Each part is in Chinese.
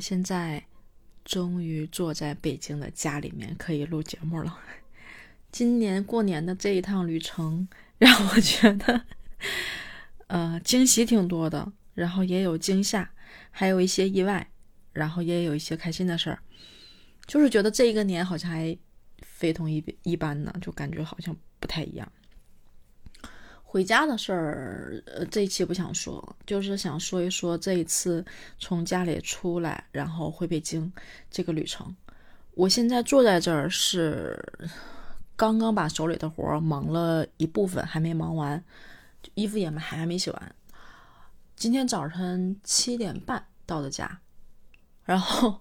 现在终于坐在北京的家里面，可以录节目了。今年过年的这一趟旅程，让我觉得，呃，惊喜挺多的，然后也有惊吓，还有一些意外，然后也有一些开心的事儿。就是觉得这一个年好像还非同一一般呢，就感觉好像不太一样。回家的事儿，呃，这一期不想说，就是想说一说这一次从家里出来，然后回北京这个旅程。我现在坐在这儿是刚刚把手里的活儿忙了一部分，还没忙完，衣服也还还没洗完。今天早晨七点半到的家，然后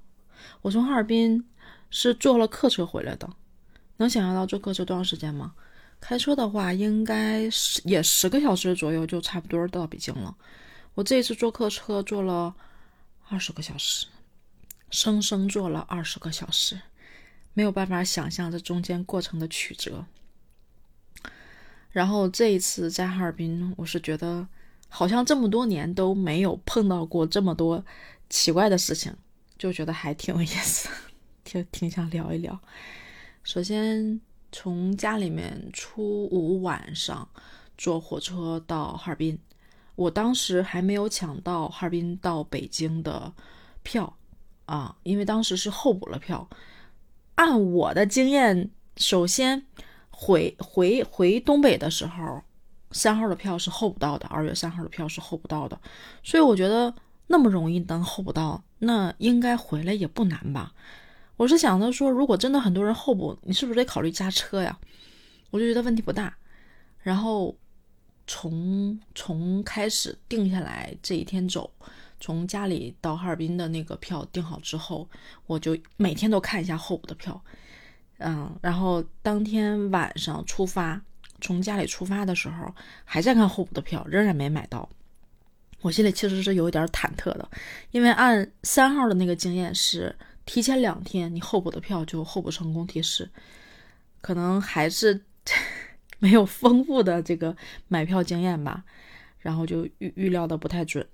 我从哈尔滨是坐了客车回来的。能想象到坐客车多长时间吗？开车的话，应该十也十个小时左右就差不多到北京了。我这一次坐客车坐了二十个小时，生生坐了二十个小时，没有办法想象这中间过程的曲折。然后这一次在哈尔滨，我是觉得好像这么多年都没有碰到过这么多奇怪的事情，就觉得还挺有意思，挺挺想聊一聊。首先。从家里面初五晚上坐火车到哈尔滨，我当时还没有抢到哈尔滨到北京的票啊，因为当时是候补了票。按我的经验，首先回回回东北的时候，三号的票是候不到的，二月三号的票是候不到的，所以我觉得那么容易能候不到，那应该回来也不难吧。我是想着说，如果真的很多人候补，你是不是得考虑加车呀？我就觉得问题不大。然后从从开始定下来这一天走，从家里到哈尔滨的那个票定好之后，我就每天都看一下候补的票。嗯，然后当天晚上出发，从家里出发的时候，还在看候补的票，仍然没买到。我心里其实是有一点忐忑的，因为按三号的那个经验是。提前两天，你候补的票就候补成功提示，可能还是 没有丰富的这个买票经验吧，然后就预预料的不太准。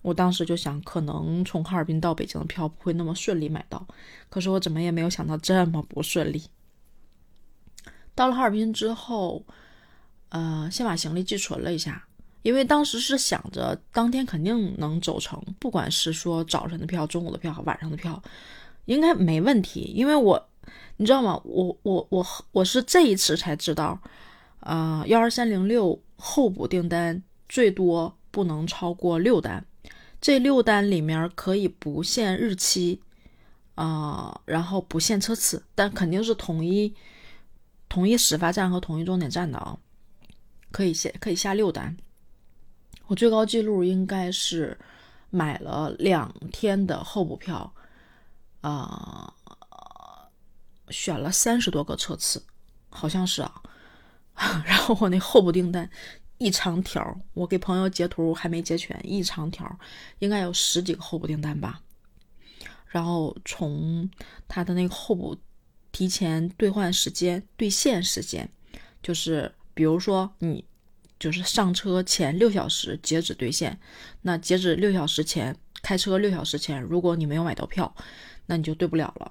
我当时就想，可能从哈尔滨到北京的票不会那么顺利买到，可是我怎么也没有想到这么不顺利。到了哈尔滨之后，呃，先把行李寄存了一下，因为当时是想着当天肯定能走成，不管是说早晨的票、中午的票、晚上的票。应该没问题，因为我，你知道吗？我我我我是这一次才知道，啊，幺二三零六候补订单最多不能超过六单，这六单里面可以不限日期，啊，然后不限车次，但肯定是统一统一始发站和统一终点站的啊，可以下可以下六单。我最高记录应该是买了两天的候补票。啊，选了三十多个车次，好像是啊。然后我那候补订单一长条，我给朋友截图还没截全，一长条，应该有十几个候补订单吧。然后从他的那个候补提前兑换时间、兑现时间，就是比如说你就是上车前六小时截止兑现，那截止六小时前开车六小时前，如果你没有买到票。那你就对不了了。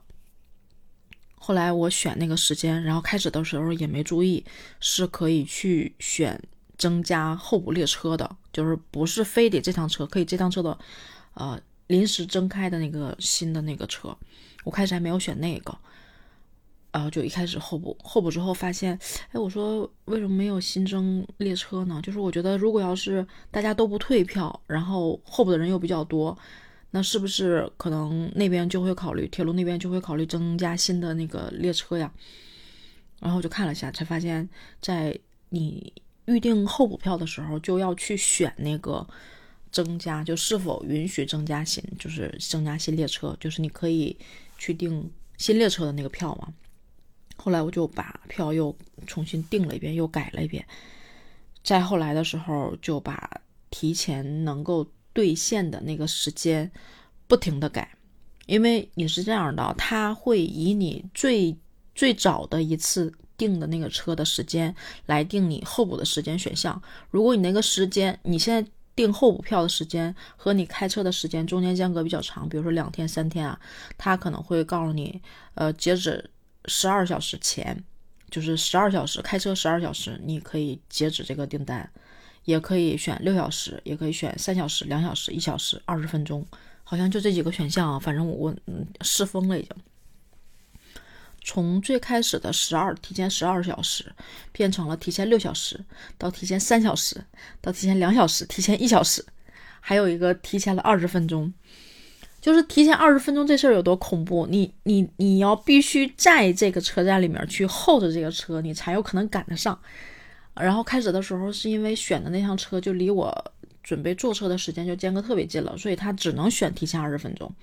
后来我选那个时间，然后开始的时候也没注意，是可以去选增加候补列车的，就是不是非得这趟车，可以这趟车的，呃，临时增开的那个新的那个车。我开始还没有选那个，然后就一开始候补，候补之后发现，哎，我说为什么没有新增列车呢？就是我觉得如果要是大家都不退票，然后候补的人又比较多。那是不是可能那边就会考虑铁路那边就会考虑增加新的那个列车呀？然后就看了一下，才发现，在你预定候补票的时候，就要去选那个增加，就是否允许增加新，就是增加新列车，就是你可以去订新列车的那个票嘛。后来我就把票又重新订了一遍，又改了一遍。再后来的时候，就把提前能够。兑现的那个时间不停的改，因为你是这样的，他会以你最最早的一次订的那个车的时间来定你候补的时间选项。如果你那个时间你现在订候补票的时间和你开车的时间中间间隔比较长，比如说两天三天啊，他可能会告诉你，呃，截止十二小时前，就是十二小时开车十二小时，你可以截止这个订单，也可以选六小时，也可以选三小时、两小时、一小时、二十分钟，好像就这几个选项啊，反正我嗯试疯了已经。从最开始的十二提前十二小时，变成了提前六小时，到提前三小时，到提前两小时，提前一小时，还有一个提前了二十分钟。就是提前二十分钟这事儿有多恐怖？你你你要必须在这个车站里面去候着这个车，你才有可能赶得上。然后开始的时候是因为选的那趟车就离我准备坐车的时间就间隔特别近了，所以他只能选提前二十分钟。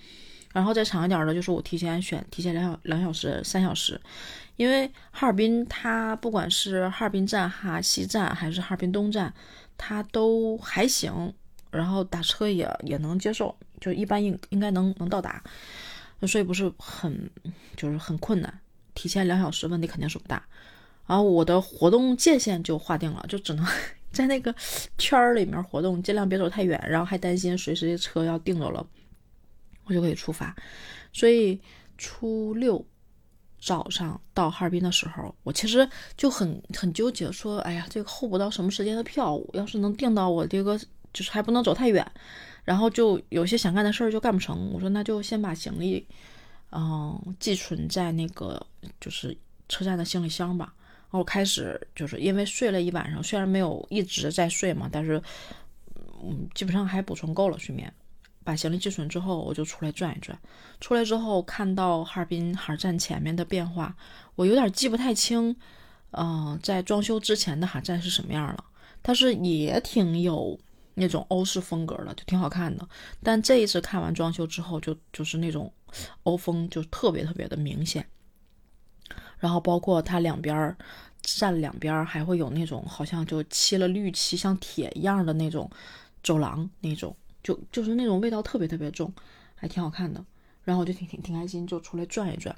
然后再长一点的，就是我提前选，提前两小两小时、三小时，因为哈尔滨它不管是哈尔滨站、哈西站还是哈尔滨东站，它都还行，然后打车也也能接受，就一般应应该能能到达，所以不是很就是很困难，提前两小时问题肯定是不大。然后我的活动界限就划定了，就只能 在那个圈儿里面活动，尽量别走太远，然后还担心随时这车要订着了。我就可以出发，所以初六早上到哈尔滨的时候，我其实就很很纠结，说，哎呀，这个候不到什么时间的票，要是能订到我这个，就是还不能走太远，然后就有些想干的事儿就干不成。我说那就先把行李，嗯，寄存在那个就是车站的行李箱吧。然后开始就是因为睡了一晚上，虽然没有一直在睡嘛，但是嗯，基本上还补充够了睡眠。把行李寄存之后，我就出来转一转。出来之后，看到哈尔滨哈尔站前面的变化，我有点记不太清，嗯，在装修之前的哈站是什么样了。但是也挺有那种欧式风格的，就挺好看的。但这一次看完装修之后，就就是那种欧风就特别特别的明显。然后包括它两边儿站两边还会有那种好像就漆了绿漆，像铁一样的那种走廊那种。就就是那种味道特别特别重，还挺好看的。然后我就挺挺挺开心，就出来转一转，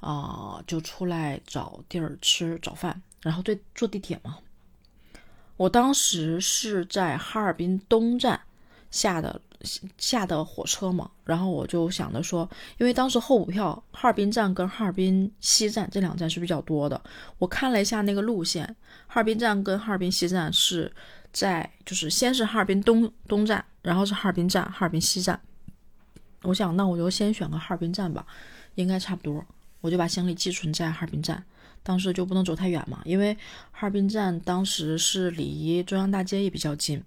啊，就出来找地儿吃早饭，然后对坐地铁嘛。我当时是在哈尔滨东站下的下的火车嘛，然后我就想着说，因为当时候补票，哈尔滨站跟哈尔滨西站这两站是比较多的。我看了一下那个路线，哈尔滨站跟哈尔滨西站是在就是先是哈尔滨东东站。然后是哈尔滨站、哈尔滨西站，我想那我就先选个哈尔滨站吧，应该差不多。我就把行李寄存在哈尔滨站，当时就不能走太远嘛，因为哈尔滨站当时是离中央大街也比较近。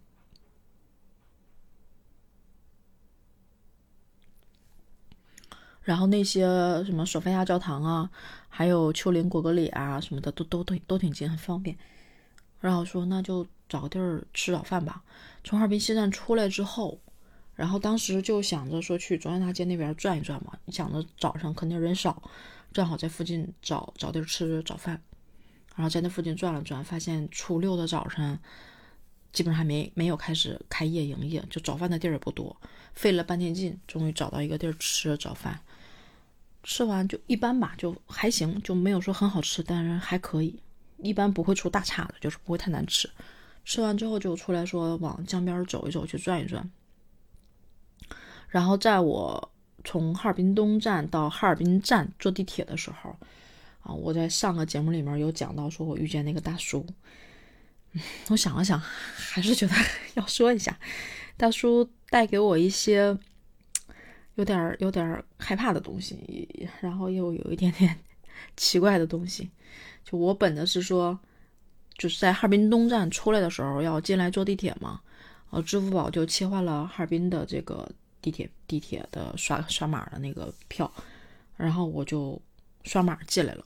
然后那些什么索菲亚教堂啊，还有丘陵果戈里啊什么的，都都都都挺近，很方便。然后说那就找个地儿吃早饭吧。从哈尔滨西站出来之后，然后当时就想着说去中央大街那边转一转嘛。想着早上肯定人少，正好在附近找找地儿吃早饭。然后在那附近转了转，发现初六的早上基本上还没没有开始开业营业，就早饭的地儿也不多。费了半天劲，终于找到一个地儿吃了早饭。吃完就一般吧，就还行，就没有说很好吃，但是还可以，一般不会出大差的，就是不会太难吃。吃完之后就出来说往江边走一走，去转一转。然后在我从哈尔滨东站到哈尔滨站坐地铁的时候，啊，我在上个节目里面有讲到，说我遇见那个大叔。我想了想，还是觉得 要说一下，大叔带给我一些有点儿有点儿害怕的东西，然后又有一点点 奇怪的东西。就我本的是说。就是在哈尔滨东站出来的时候要进来坐地铁嘛，呃，支付宝就切换了哈尔滨的这个地铁地铁的刷刷码的那个票，然后我就刷码进来了。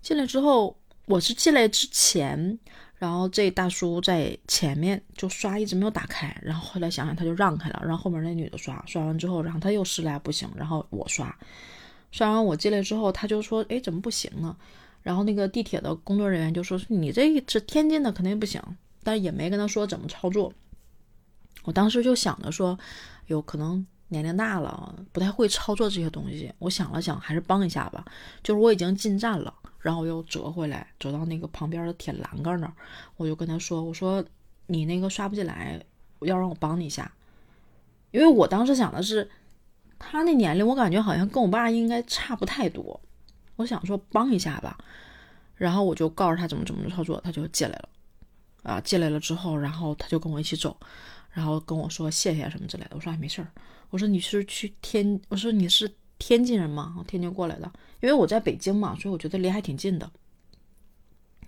进来之后，我是进来之前，然后这大叔在前面就刷一直没有打开，然后后来想想他就让开了，让后面那女的刷，刷完之后，然后他又试了不行，然后我刷，刷完我进来之后，他就说，哎，怎么不行呢？然后那个地铁的工作人员就说：“你这是天津的，肯定不行。”但也没跟他说怎么操作。我当时就想着说，有可能年龄大了，不太会操作这些东西。我想了想，还是帮一下吧。就是我已经进站了，然后我又折回来，走到那个旁边的铁栏杆那儿，我就跟他说：“我说你那个刷不进来，要让我帮你一下，因为我当时想的是，他那年龄我感觉好像跟我爸应该差不太多，我想说帮一下吧，然后我就告诉他怎么怎么操作，他就进来了，啊，进来了之后，然后他就跟我一起走，然后跟我说谢谢什么之类的，我说哎没事儿，我说你是去天，我说你是天津人吗？天津过来的，因为我在北京嘛，所以我觉得离还挺近的。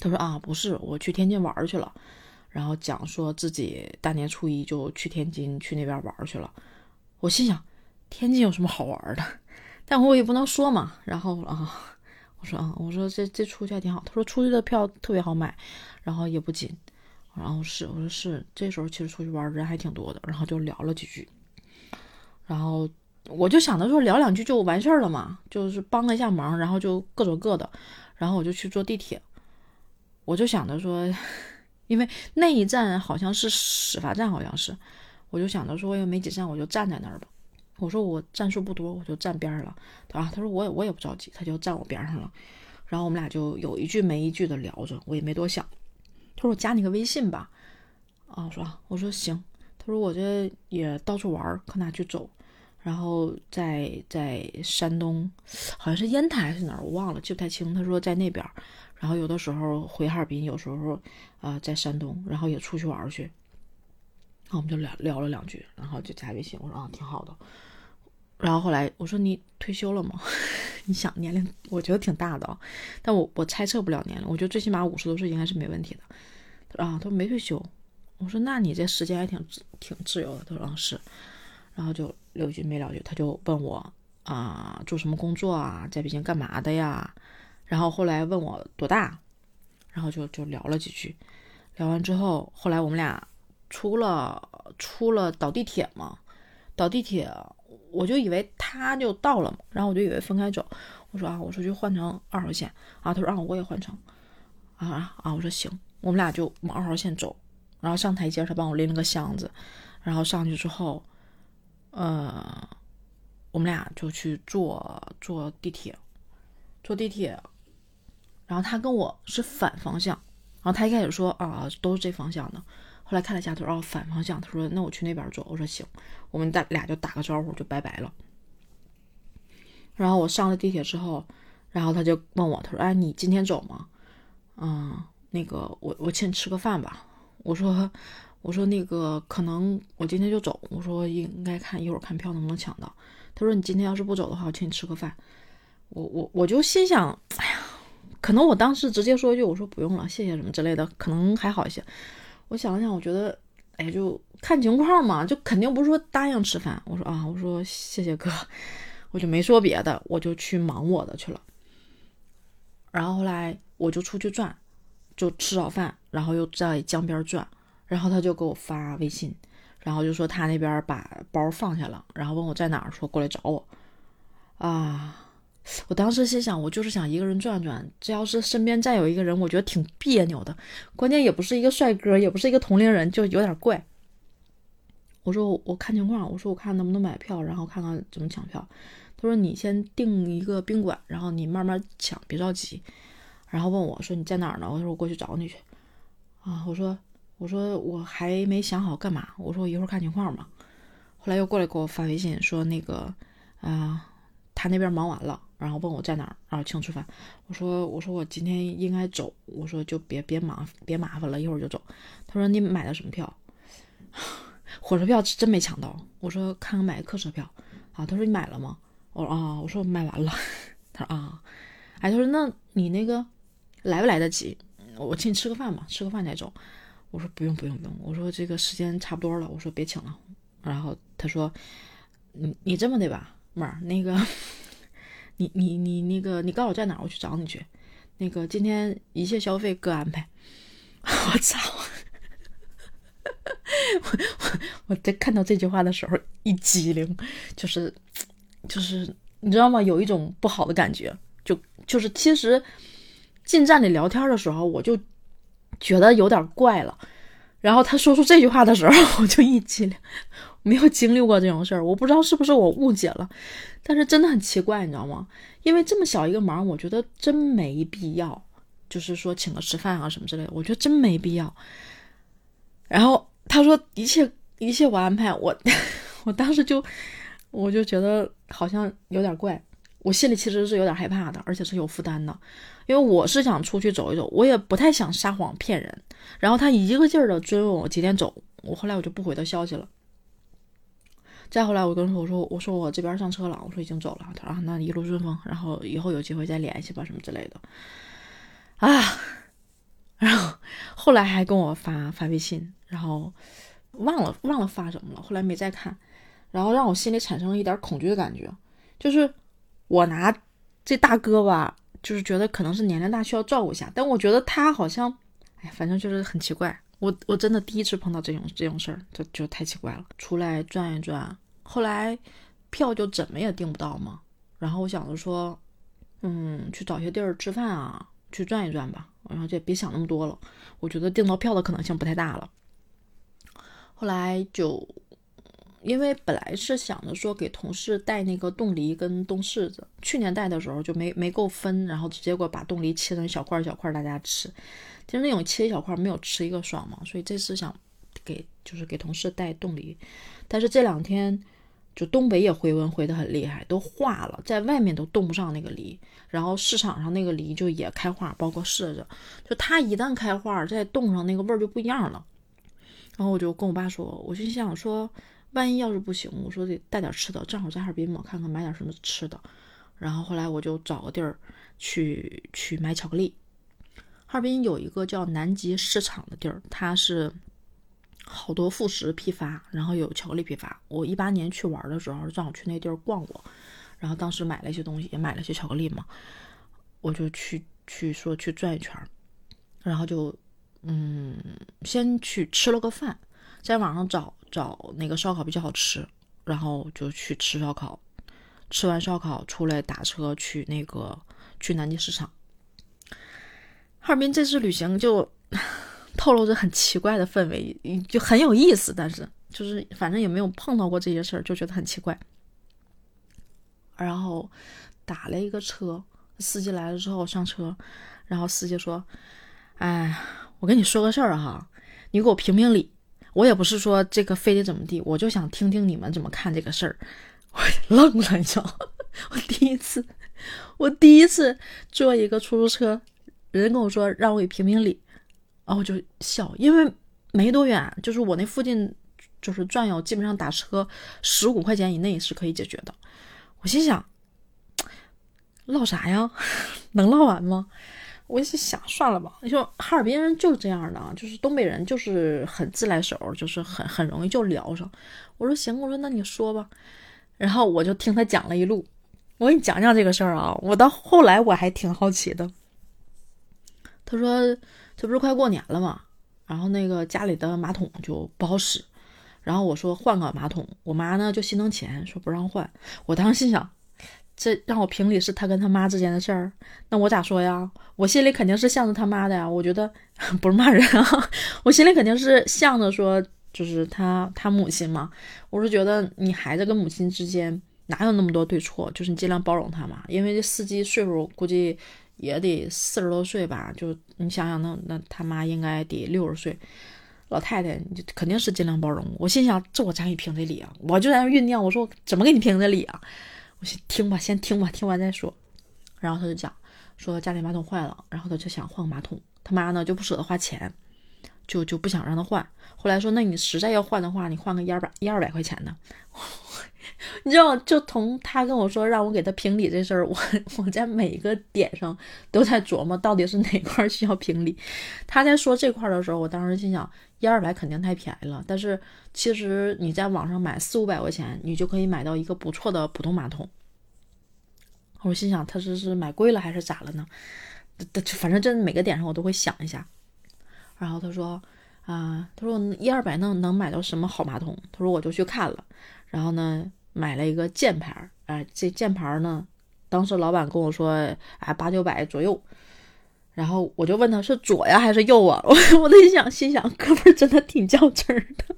他说啊，不是，我去天津玩去了，然后讲说自己大年初一就去天津去那边玩去了。我心想，天津有什么好玩的？但我也不能说嘛。然后啊，我说啊，我说这这出去还挺好。他说出去的票特别好买，然后也不紧。然后是，我说是，这时候其实出去玩人还挺多的。然后就聊了几句，然后我就想着说聊两句就完事儿了嘛，就是帮了一下忙，然后就各走各的。然后我就去坐地铁。我就想着说，因为那一站好像是始发站，好像是，我就想着说，又没几站，我就站在那儿吧。我说我站数不多，我就站边儿了。啊，他说我也我也不着急，他就站我边上了。然后我们俩就有一句没一句的聊着，我也没多想。他说我加你个微信吧。啊，我说我说行。他说我这也到处玩，可哪去走。然后在在山东，好像是烟台还是哪儿，我忘了，记不太清。他说在那边。然后有的时候回哈尔滨，有时候啊在山东，然后也出去玩去。然后我们就聊聊了两句，然后就加微信。我说啊，挺好的。然后后来我说你退休了吗？你想年龄，我觉得挺大的，但我我猜测不了年龄。我觉得最起码五十多岁应该是没问题的。啊，他说没退休。我说那你这时间还挺挺自由的。他说是。然后就聊句没聊句，他就问我啊做什么工作啊，在北京干嘛的呀？然后后来问我多大，然后就就聊了几句，聊完之后，后来我们俩出了出了倒地铁嘛，倒地铁我就以为他就到了嘛，然后我就以为分开走，我说啊，我说去换成二号线。啊，他说啊我也换成。啊啊，我说行，我们俩就往二号线走，然后上台阶他帮我拎了个箱子，然后上去之后，呃，我们俩就去坐坐地铁，坐地铁。然后他跟我是反方向，然后他一开始说啊都是这方向的，后来看了一下，他说哦反方向，他说那我去那边坐，我说行，我们大俩就打个招呼就拜拜了。然后我上了地铁之后，然后他就问我，他说哎你今天走吗？嗯，那个我我请你吃个饭吧。我说我说那个可能我今天就走，我说应该看一会儿看票能不能抢到。他说你今天要是不走的话，我请你吃个饭。我我我就心想，哎呀。可能我当时直接说一句，我说不用了，谢谢什么之类的，可能还好一些。我想了想，我觉得，哎，就看情况嘛，就肯定不是说答应吃饭。我说啊，我说谢谢哥，我就没说别的，我就去忙我的去了。然后后来我就出去转，就吃早饭，然后又在江边转，然后他就给我发微信，然后就说他那边把包放下了，然后问我在哪儿，说过来找我。啊。我当时心想，我就是想一个人转转，这要是身边再有一个人，我觉得挺别扭的。关键也不是一个帅哥，也不是一个同龄人，就有点怪。我说我看情况，我说我看能不能买票，然后看看怎么抢票。他说你先订一个宾馆，然后你慢慢抢，别着急。然后问我说你在哪儿呢？我说我过去找你去。啊，我说我说我还没想好干嘛。我说我一会儿看情况嘛。后来又过来给我发微信说那个啊，他那边忙完了。然后问我在哪儿，然后请吃饭。我说我说我今天应该走，我说就别别麻别麻烦了，一会儿就走。他说你买的什么票？火车票真没抢到。我说看看买客车票啊。他说你买了吗？我说啊，我说我买完了。他说啊，哎，他说那你那个来不来得及？我请你吃个饭吧，吃个饭再走。我说不用不用不用，我说这个时间差不多了，我说别请了。然后他说你你这么的吧，妹儿那个。你你你那个，你告诉我在哪儿，我去找你去。那个今天一切消费各安排。我操！我我我在看到这句话的时候一激灵，就是就是你知道吗？有一种不好的感觉，就就是其实进站里聊天的时候，我就觉得有点怪了。然后他说出这句话的时候，我就一激灵。没有经历过这种事儿，我不知道是不是我误解了，但是真的很奇怪，你知道吗？因为这么小一个忙，我觉得真没必要，就是说请个吃饭啊什么之类的，我觉得真没必要。然后他说一切一切我安排，我 我当时就我就觉得好像有点怪，我心里其实是有点害怕的，而且是有负担的，因为我是想出去走一走，我也不太想撒谎骗人。然后他一个劲儿的追问我几点走，我后来我就不回他消息了。再后来，我跟他说：“我说我说我这边上车了，我说已经走了。”他说：“那一路顺风，然后以后有机会再联系吧，什么之类的。”啊，然后后来还跟我发发微信，然后忘了忘了发什么了，后来没再看，然后让我心里产生了一点恐惧的感觉，就是我拿这大哥吧，就是觉得可能是年龄大需要照顾一下，但我觉得他好像，哎，反正就是很奇怪。我我真的第一次碰到这种这种事儿，就就太奇怪了。出来转一转，后来票就怎么也订不到嘛。然后我想着说，嗯，去找些地儿吃饭啊，去转一转吧。然后就别想那么多了，我觉得订到票的可能性不太大了。后来就因为本来是想着说给同事带那个冻梨跟冻柿子，去年带的时候就没没够分，然后结果把冻梨切成小块小块大家吃。其实那种切一小块没有吃一个爽嘛，所以这次想给就是给同事带冻梨，但是这两天就东北也回温回的很厉害，都化了，在外面都冻不上那个梨，然后市场上那个梨就也开花，包括柿子，就它一旦开花，再冻上那个味儿就不一样了。然后我就跟我爸说，我就想说，万一要是不行，我说得带点吃的，正好在哈尔滨嘛，看看买点什么吃的。然后后来我就找个地儿去去买巧克力。哈尔滨有一个叫南极市场的地儿，它是好多副食批发，然后有巧克力批发。我一八年去玩的时候，正好去那地儿逛过，然后当时买了一些东西，也买了些巧克力嘛，我就去去说去转一圈，然后就嗯，先去吃了个饭，在网上找找那个烧烤比较好吃，然后就去吃烧烤，吃完烧烤出来打车去那个去南极市场。哈尔滨这次旅行就 透露着很奇怪的氛围，就很有意思，但是就是反正也没有碰到过这些事儿，就觉得很奇怪。然后打了一个车，司机来了之后上车，然后司机说：“哎，我跟你说个事儿哈，你给我评评理。我也不是说这个非得怎么地，我就想听听你们怎么看这个事儿。”我愣了，你知道，我第一次，我第一次坐一个出租车。人跟我说让我给评评理，然后我就笑，因为没多远，就是我那附近就是转悠，基本上打车十五块钱以内是可以解决的。我心想，唠啥呀？能唠完吗？我是想算了吧。你说哈尔滨人就是这样的，就是东北人就是很自来熟，就是很很容易就聊上。我说行，我说那你说吧。然后我就听他讲了一路。我给你讲讲这个事儿啊，我到后来我还挺好奇的。他说：“这不是快过年了吗？然后那个家里的马桶就不好使。然后我说换个马桶，我妈呢就心疼钱，说不让换。我当时心想，这让我评理是他跟他妈之间的事儿，那我咋说呀？我心里肯定是向着他妈的呀。我觉得不是骂人啊，我心里肯定是向着说，就是他他母亲嘛。我是觉得你孩子跟母亲之间哪有那么多对错？就是你尽量包容他嘛。因为这司机岁数估计。”也得四十多岁吧，就你想想，那那他妈应该得六十岁，老太太，你肯定是尽量包容。我心想，这我咋给评这理啊？我就在那酝酿，我说怎么给你评这理啊？听吧，先听吧，听完再说。然后他就讲说家里马桶坏了，然后他就想换个马桶，他妈呢就不舍得花钱，就就不想让他换。后来说，那你实在要换的话，你换个一二百一二百块钱的。你知道，就从他跟我说让我给他评理这事儿，我 我在每一个点上都在琢磨，到底是哪块需要评理。他在说这块的时候，我当时心想，一二百肯定太便宜了。但是其实你在网上买四五百块钱，你就可以买到一个不错的普通马桶。我心想，他是是买贵了还是咋了呢？他反正这每个点上我都会想一下。然后他说啊，他说一二百能能买到什么好马桶？他说我就去看了。然后呢，买了一个键盘儿，哎，这键盘儿呢，当时老板跟我说，哎，八九百左右。然后我就问他是左呀还是右啊？我我在想，心想，哥们儿真的挺较真儿的，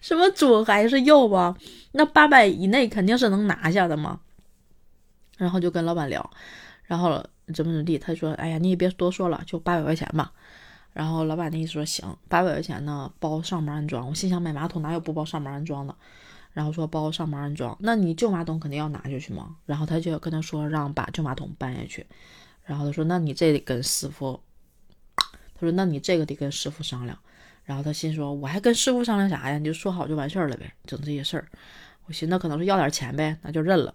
什么左还是右啊？那八百以内肯定是能拿下的嘛。然后就跟老板聊，然后怎么怎么地，他说，哎呀，你也别多说了，就八百块钱吧。然后老板的意思说行，八百块钱呢包上门安装。我心想买马桶哪有不包上门安装的？然后说包上门安装，那你旧马桶肯定要拿下去吗？然后他就跟他说让把旧马桶搬下去。然后他说那你这得跟师傅，他说那你这个得跟师傅商量。然后他心说我还跟师傅商量啥呀？你就说好就完事儿了呗，整这些事儿。我寻思可能是要点钱呗，那就认了。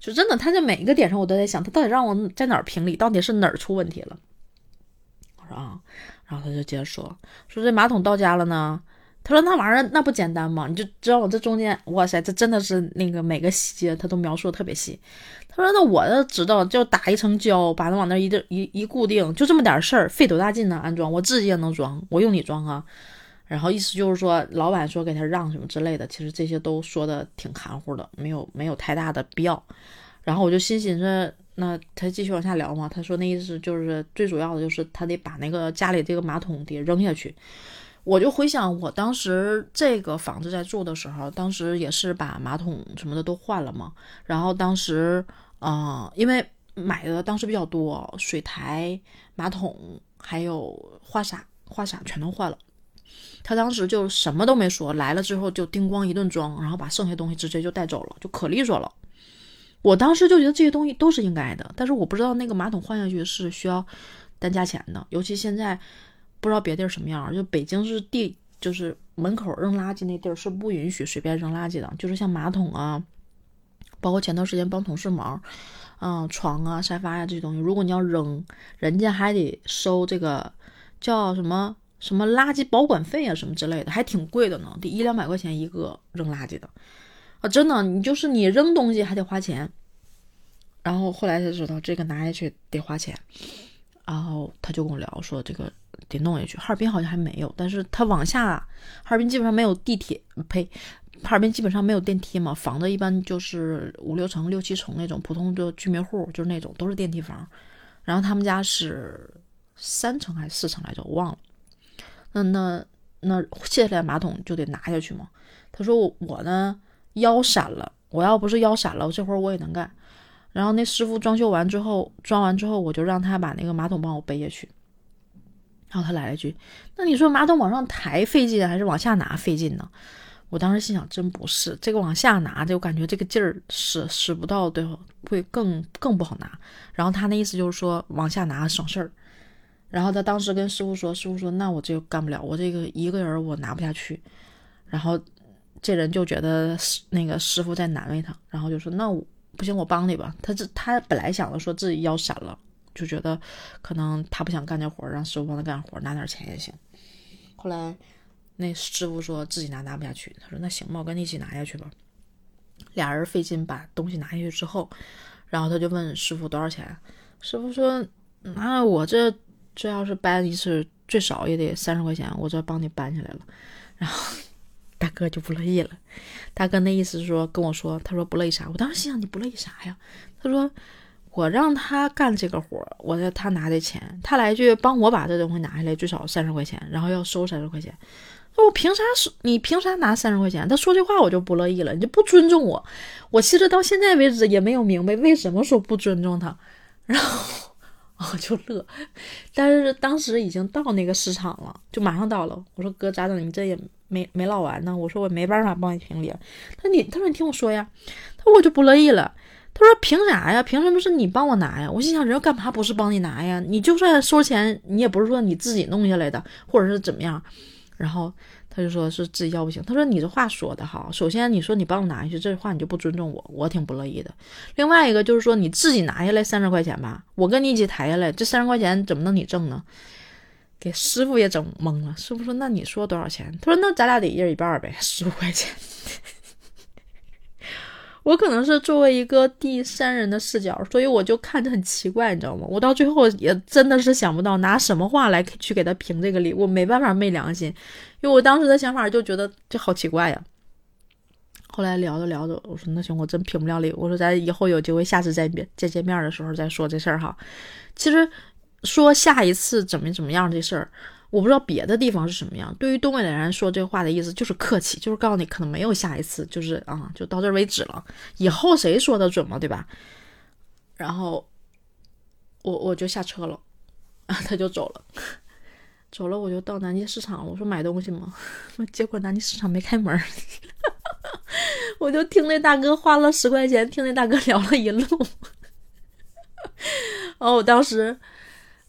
就真的，他在每一个点上，我都在想，他到底让我在哪儿评理？到底是哪儿出问题了？我说啊，然后他就接着说，说这马桶到家了呢。他说那玩意儿那不简单吗？你就知道我这中间，哇塞，这真的是那个每个细节他都描述的特别细。他说那我这知道，就打一层胶，把它往那一一一固定，就这么点事儿，费多大劲呢？安装我自己也能装，我用你装啊。然后意思就是说，老板说给他让什么之类的，其实这些都说的挺含糊的，没有没有太大的必要。然后我就心寻思，那他继续往下聊嘛。他说那意思就是最主要的就是他得把那个家里这个马桶得扔下去。我就回想我当时这个房子在住的时候，当时也是把马桶什么的都换了嘛。然后当时，嗯，因为买的当时比较多，水台、马桶还有花洒，花洒全都换了。他当时就什么都没说，来了之后就叮咣一顿装，然后把剩下东西直接就带走了，就可利索了。我当时就觉得这些东西都是应该的，但是我不知道那个马桶换下去是需要单加钱的，尤其现在不知道别地儿什么样，就北京是地，就是门口扔垃圾那地儿是不允许随便扔垃圾的，就是像马桶啊，包括前段时间帮同事忙，嗯，床啊、沙发呀这些东西，如果你要扔，人家还得收这个叫什么？什么垃圾保管费啊，什么之类的，还挺贵的呢，得一两百块钱一个扔垃圾的啊！真的，你就是你扔东西还得花钱。然后后来才知道这个拿下去得花钱，然后他就跟我聊说这个得弄下去。哈尔滨好像还没有，但是他往下，哈尔滨基本上没有地铁，呸，哈尔滨基本上没有电梯嘛，房子一般就是五六层、六七层那种普通的居民户，就是那种都是电梯房。然后他们家是三层还是四层来着，我忘了。那那那卸下来马桶就得拿下去吗？他说我我呢腰闪了，我要不是腰闪了，我这活我也能干。然后那师傅装修完之后，装完之后，我就让他把那个马桶帮我背下去。然后他来了一句：“那你说马桶往上抬费劲还是往下拿费劲呢？”我当时心想，真不是这个往下拿的，我感觉这个劲儿使使不到，对，会更更不好拿。然后他那意思就是说往下拿省事儿。然后他当时跟师傅说：“师傅说，那我这个干不了，我这个一个人我拿不下去。”然后这人就觉得那个师傅在难为他，然后就说：“那我不行，我帮你吧。”他这他本来想着说自己腰闪了，就觉得可能他不想干这活，让师傅帮他干活，拿点钱也行。后来那师傅说自己拿拿不下去，他说：“那行吧，我跟你一起拿下去吧。”俩人费劲把东西拿下去之后，然后他就问师傅多少钱。师傅说：“那我这……”这要是搬一次，最少也得三十块钱，我这帮你搬起来了。然后 大哥就不乐意了，大哥那意思是说跟我说，他说不乐意啥？我当时心想你不乐意啥呀？他说我让他干这个活儿，我说他拿的钱，他来句帮我把这东西拿下来，最少三十块钱，然后要收三十块钱。那我凭啥是？你凭啥拿三十块钱？他说这话我就不乐意了，你就不尊重我。我其实到现在为止也没有明白为什么说不尊重他，然后。我就乐，但是当时已经到那个市场了，就马上到了。我说哥咋整？你这也没没唠完呢。我说我没办法帮你评理。他说你他说你听我说呀。他说我就不乐意了。他说凭啥呀？凭什么是你帮我拿呀？我心想人干嘛不是帮你拿呀？你就算收钱，你也不是说你自己弄下来的，或者是怎么样。然后。他就说是自己要不行。他说你这话说的好，首先你说你帮我拿下去，这话你就不尊重我，我挺不乐意的。另外一个就是说你自己拿下来三十块钱吧，我跟你一起抬下来，这三十块钱怎么能你挣呢？给师傅也整懵了。师傅说那你说多少钱？他说那咱俩得一人一半呗，十五块钱。我可能是作为一个第三人的视角，所以我就看着很奇怪，你知道吗？我到最后也真的是想不到拿什么话来去给他评这个理，我没办法昧良心，因为我当时的想法就觉得这好奇怪呀。后来聊着聊着，我说那行，我真评不了理。我说咱以后有机会，下次再面再见面的时候再说这事儿哈。其实说下一次怎么怎么样这事儿。我不知道别的地方是什么样。对于东北的人说这话的意思就是客气，就是告诉你可能没有下一次，就是啊，就到这为止了。以后谁说的准嘛，对吧？然后我我就下车了，他就走了。走了我就到南极市场了。我说买东西吗？结果南极市场没开门，我就听那大哥花了十块钱听那大哥聊了一路。哦，我当时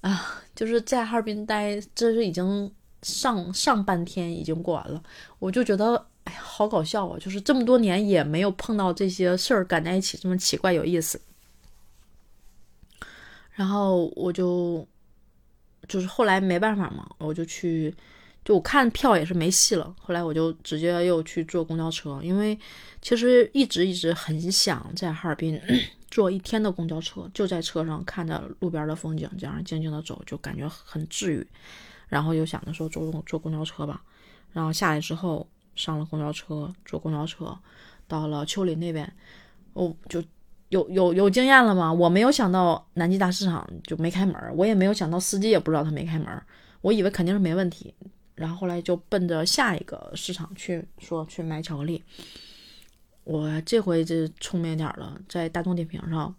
啊，就是在哈尔滨待，这是已经上上半天已经过完了，我就觉得哎呀，好搞笑啊！就是这么多年也没有碰到这些事儿赶在一起，这么奇怪有意思。然后我就就是后来没办法嘛，我就去，就我看票也是没戏了。后来我就直接又去坐公交车，因为其实一直一直很想在哈尔滨坐一天的公交车，就在车上看着路边的风景，这样静静的走，就感觉很治愈。然后又想着说坐公坐公交车吧，然后下来之后上了公交车，坐公交车到了丘陵那边，我就。有有有经验了吗？我没有想到南极大市场就没开门，我也没有想到司机也不知道他没开门，我以为肯定是没问题。然后后来就奔着下一个市场去，说去买巧克力。我这回就聪明点了，在大众点评上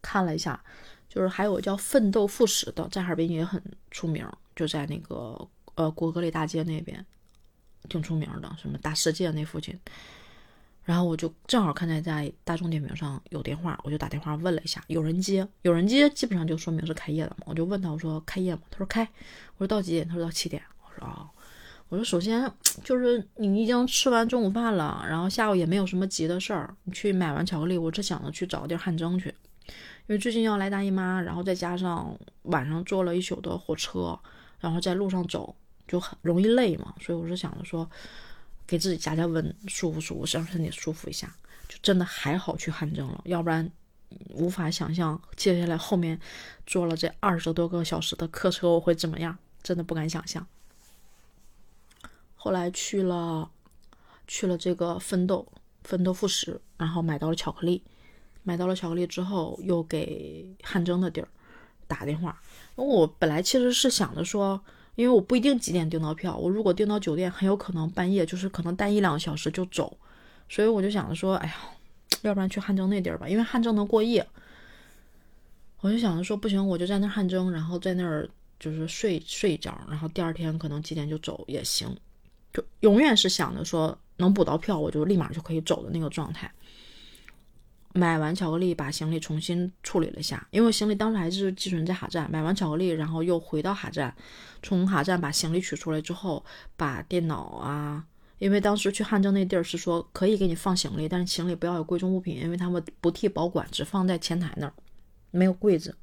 看了一下，就是还有叫奋斗副食的，在哈尔滨也很出名，就在那个呃国格里大街那边，挺出名的，什么大世界那附近。然后我就正好看见在大众点评上有电话，我就打电话问了一下，有人接，有人接，基本上就说明是开业了嘛。我就问他，我说开业吗？他说开。我说到几点？他说到七点。我说啊，我说首先就是你已经吃完中午饭了，然后下午也没有什么急的事儿，你去买完巧克力，我只想着去找地儿汗蒸去，因为最近要来大姨妈，然后再加上晚上坐了一宿的火车，然后在路上走就很容易累嘛，所以我是想着说。给自己加加温，舒服舒服，让身体舒服一下，就真的还好去汗蒸了。要不然，无法想象接下来后面坐了这二十多个小时的客车我会怎么样，真的不敢想象。后来去了，去了这个奋斗奋斗副食，然后买到了巧克力，买到了巧克力之后，又给汗蒸的地儿打电话。因为我本来其实是想着说。因为我不一定几点订到票，我如果订到酒店，很有可能半夜就是可能待一两个小时就走，所以我就想着说，哎呀，要不然去汗蒸那地儿吧，因为汗蒸能过夜。我就想着说，不行，我就在那汗蒸，然后在那儿就是睡睡一觉，然后第二天可能几点就走也行，就永远是想着说能补到票，我就立马就可以走的那个状态。买完巧克力，把行李重新处理了一下，因为行李当时还是寄存在哈站。买完巧克力，然后又回到哈站，从哈站把行李取出来之后，把电脑啊，因为当时去汉蒸那地儿是说可以给你放行李，但是行李不要有贵重物品，因为他们不替保管，只放在前台那儿，没有柜子。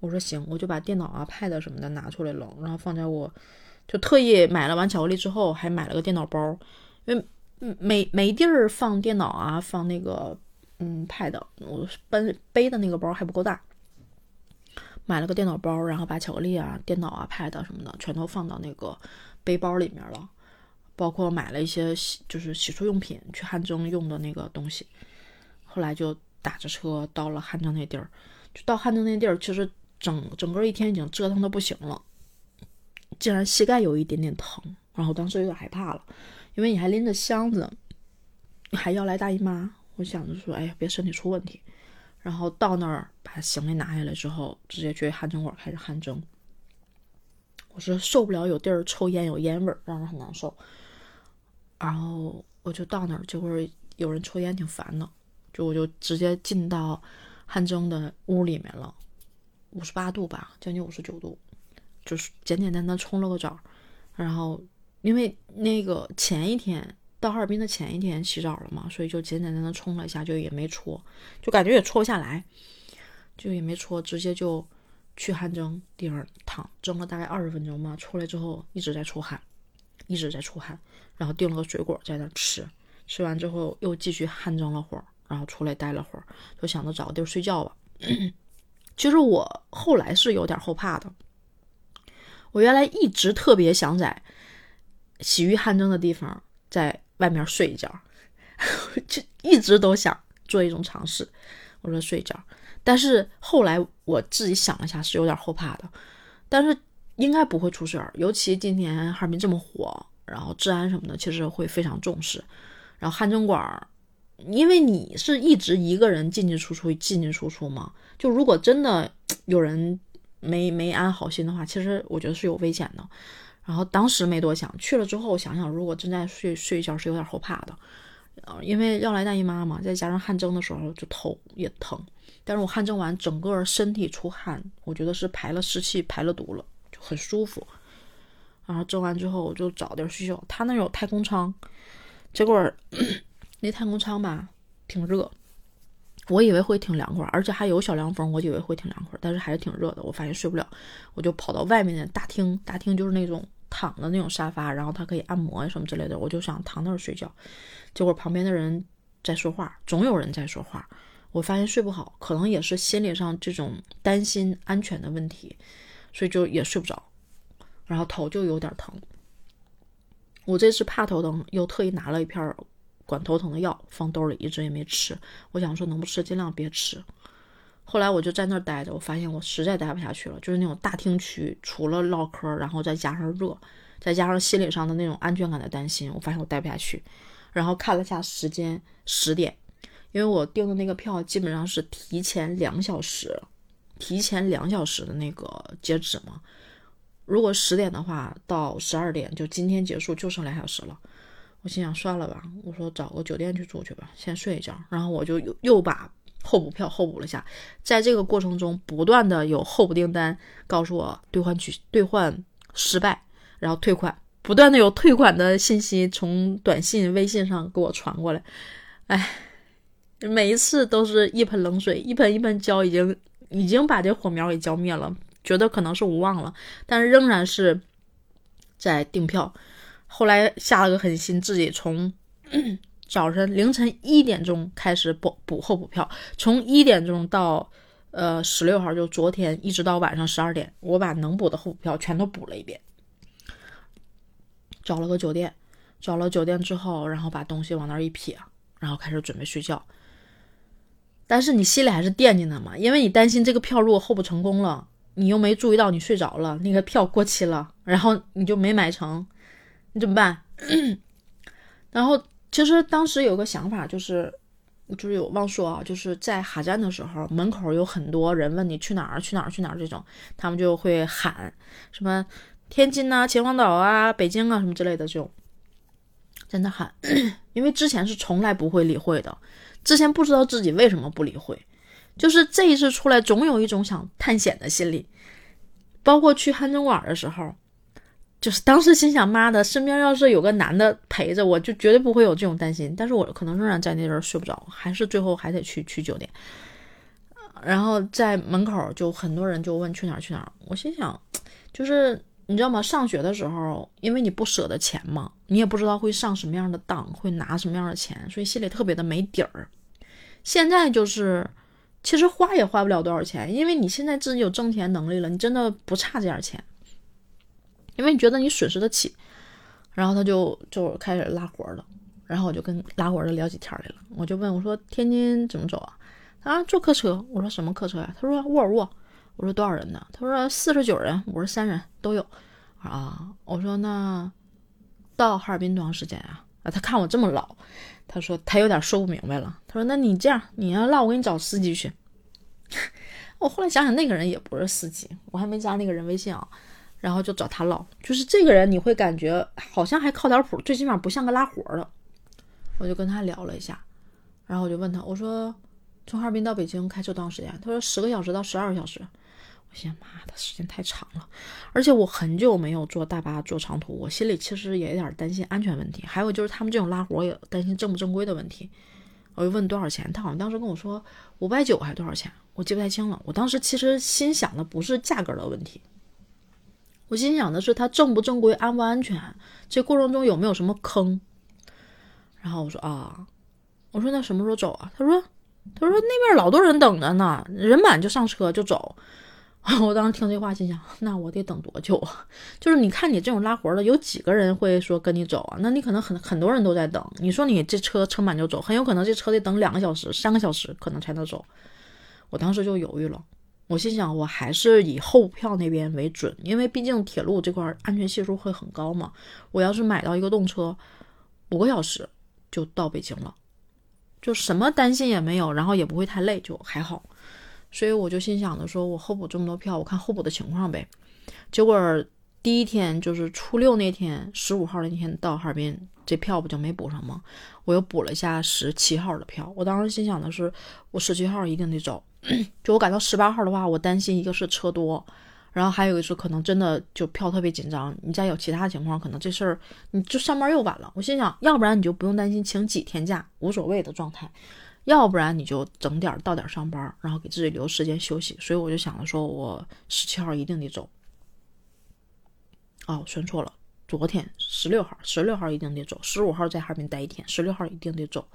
我说行，我就把电脑啊、pad 什么的拿出来了，然后放在我，就特意买了完巧克力之后，还买了个电脑包，因为没没地儿放电脑啊，放那个。嗯，pad，我背背的那个包还不够大，买了个电脑包，然后把巧克力啊、电脑啊、pad 什么的全都放到那个背包里面了，包括买了一些洗就是洗漱用品，去汗蒸用的那个东西。后来就打着车到了汗蒸那地儿，就到汗蒸那地儿，其实整整个一天已经折腾的不行了，竟然膝盖有一点点疼，然后当时有点害怕了，因为你还拎着箱子，还要来大姨妈。我想着说，哎呀，别身体出问题。然后到那儿把行李拿下来之后，直接去汗蒸馆开始汗蒸。我是受不了有地儿抽烟有烟味儿，让人很难受。然后我就到那儿，结果有人抽烟挺烦的，就我就直接进到汗蒸的屋里面了，五十八度吧，将近五十九度，就是简简单单冲了个澡。然后因为那个前一天。到哈尔滨的前一天洗澡了嘛，所以就简简单单冲了一下，就也没搓，就感觉也搓不下来，就也没搓，直接就去汗蒸地方躺，蒸了大概二十分钟吧，出来之后一直在出汗，一直在出汗，然后订了个水果在那吃，吃完之后又继续汗蒸了会儿，然后出来待了会儿，就想着找个地儿睡觉吧。其实我后来是有点后怕的，我原来一直特别想在洗浴汗蒸的地方在。外面睡一觉，就一直都想做一种尝试。我说睡一觉，但是后来我自己想了一下，是有点后怕的。但是应该不会出事儿，尤其今年哈尔滨这么火，然后治安什么的，其实会非常重视。然后汗蒸馆儿，因为你是一直一个人进进出出，进进出出嘛，就如果真的有人没没安好心的话，其实我觉得是有危险的。然后当时没多想，去了之后想想，如果真在睡睡一觉是有点后怕的，呃，因为要来大姨妈嘛，再加上汗蒸的时候就头也疼。但是我汗蒸完，整个身体出汗，我觉得是排了湿气、排了毒了，就很舒服。然后蒸完之后，我就找地儿睡觉。他那有太空舱，结果 那太空舱吧挺热，我以为会挺凉快，而且还有小凉风，我以为会挺凉快，但是还是挺热的。我发现睡不了，我就跑到外面的大厅，大厅就是那种躺的那种沙发，然后它可以按摩什么之类的，我就想躺那儿睡觉。结果旁边的人在说话，总有人在说话。我发现睡不好，可能也是心理上这种担心安全的问题，所以就也睡不着，然后头就有点疼。我这次怕头疼，又特意拿了一片管头疼的药放兜里，一直也没吃。我想说能不吃尽量别吃。后来我就在那儿待着，我发现我实在待不下去了，就是那种大厅区，除了唠嗑，然后再加上热，再加上心理上的那种安全感的担心，我发现我待不下去。然后看了下时间，十点。因为我订的那个票基本上是提前两小时，提前两小时的那个截止嘛。如果十点的话，到十二点就今天结束，就剩两小时了。我心想算了吧，我说找个酒店去住去吧，先睡一觉。然后我就又又把候补票候补了下。在这个过程中，不断的有候补订单告诉我兑换取兑换失败，然后退款，不断的有退款的信息从短信、微信上给我传过来，哎。每一次都是一盆冷水，一盆一盆浇，已经已经把这火苗给浇灭了。觉得可能是无望了，但仍然是在订票。后来下了个狠心，自己从 早晨凌晨一点钟开始补补候补票，从一点钟到呃十六号，就昨天一直到晚上十二点，我把能补的候补票全都补了一遍。找了个酒店，找了酒店之后，然后把东西往那儿一撇，然后开始准备睡觉。但是你心里还是惦记呢嘛，因为你担心这个票如果候补成功了，你又没注意到你睡着了，那个票过期了，然后你就没买成，你怎么办？然后其实当时有个想法，就是就是有忘说啊，就是在哈站的时候，门口有很多人问你去哪儿去哪儿去哪儿这种，他们就会喊什么天津呐、秦皇岛啊、北京啊什么之类的这种，在那喊，因为之前是从来不会理会的。之前不知道自己为什么不理会，就是这一次出来，总有一种想探险的心理。包括去汗蒸馆的时候，就是当时心想：妈的，身边要是有个男的陪着，我就绝对不会有这种担心。但是我可能仍然在那阵睡不着，还是最后还得去去酒店。然后在门口就很多人就问去哪儿去哪儿，我心想，就是。你知道吗？上学的时候，因为你不舍得钱嘛，你也不知道会上什么样的当，会拿什么样的钱，所以心里特别的没底儿。现在就是，其实花也花不了多少钱，因为你现在自己有挣钱能力了，你真的不差这点钱，因为你觉得你损失得起。然后他就就开始拉活了，然后我就跟拉活的聊起天来了。我就问我说：“天津怎么走啊？”啊，坐客车。我说：“什么客车呀？”他说：“沃尔沃。”我说多少人呢？他说四十九人。我说三人都有啊。我说那到哈尔滨多长时间啊？啊，他看我这么老，他说他有点说不明白了。他说那你这样，你要唠，我给你找司机去。我后来想想，那个人也不是司机，我还没加那个人微信啊。然后就找他唠，就是这个人你会感觉好像还靠点谱，最起码不像个拉活的。我就跟他聊了一下，然后我就问他，我说从哈尔滨到北京开车多长时间？他说十个小时到十二个小时。我心妈的，时间太长了，而且我很久没有坐大巴坐长途，我心里其实也有点担心安全问题。还有就是他们这种拉活也担心正不正规的问题。我就问多少钱，他好像当时跟我说五百九还是多少钱，我记不太清了。我当时其实心想的不是价格的问题，我心想的是他正不正规、安不安全，这过程中有没有什么坑。然后我说啊，我说那什么时候走啊？他说，他说那边老多人等着呢，人满就上车就走。我当时听这话，心想：那我得等多久啊？就是你看你这种拉活的，有几个人会说跟你走啊？那你可能很很多人都在等。你说你这车车满就走，很有可能这车得等两个小时、三个小时，可能才能走。我当时就犹豫了，我心想，我还是以后票那边为准，因为毕竟铁路这块安全系数会很高嘛。我要是买到一个动车，五个小时就到北京了，就什么担心也没有，然后也不会太累，就还好。所以我就心想着说，我候补这么多票，我看候补的情况呗。结果第一天就是初六那天，十五号那天到哈尔滨，这票不就没补上吗？我又补了一下十七号的票。我当时心想的是，我十七号一定得走。就我赶到十八号的话，我担心一个是车多，然后还有一个是可能真的就票特别紧张。你再有其他情况，可能这事儿你就上班又晚了。我心想，要不然你就不用担心请几天假无所谓的状态。要不然你就整点到点上班，然后给自己留时间休息。所以我就想着说，我十七号一定得走。哦，算错了，昨天十六号，十六号一定得走，十五号在哈尔滨待一天，十六号一定得走。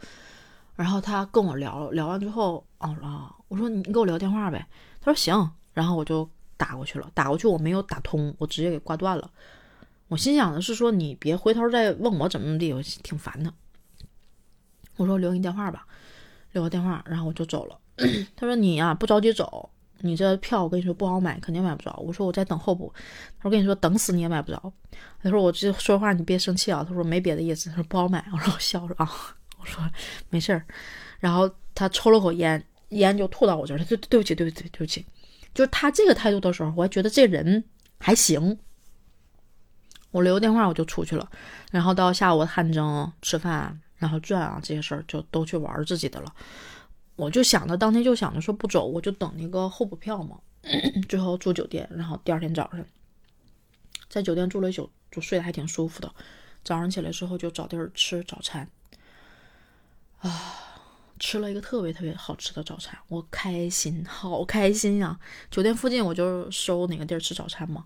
然后他跟我聊聊完之后，哦了，我说你给我聊电话呗。他说行，然后我就打过去了，打过去我没有打通，我直接给挂断了。我心想的是说你别回头再问我怎么地，我挺烦的。我说留你电话吧。留个电话，然后我就走了。他说：“你呀，不着急走，你这票我跟你说不好买，肯定买不着。”我说：“我在等候补。”他说：“跟你说，等死你也买不着。”他说：“我这说话你别生气啊。”他说：“没别的意思。”他说：“不好买。”我说：“我笑着啊。”我说：“没事儿。”然后他抽了口烟，烟就吐到我这儿。他说：“对不起，对不起，对不起。”就是他这个态度的时候，我还觉得这人还行。我留电话，我就出去了。然后到下午汗蒸吃饭。然后转啊，这些事儿就都去玩自己的了。我就想着当天就想着说不走，我就等那个候补票嘛。最后住酒店，然后第二天早上在酒店住了一宿，就睡得还挺舒服的。早上起来之后就找地儿吃早餐，啊，吃了一个特别特别好吃的早餐，我开心，好开心呀！酒店附近我就搜哪个地儿吃早餐嘛。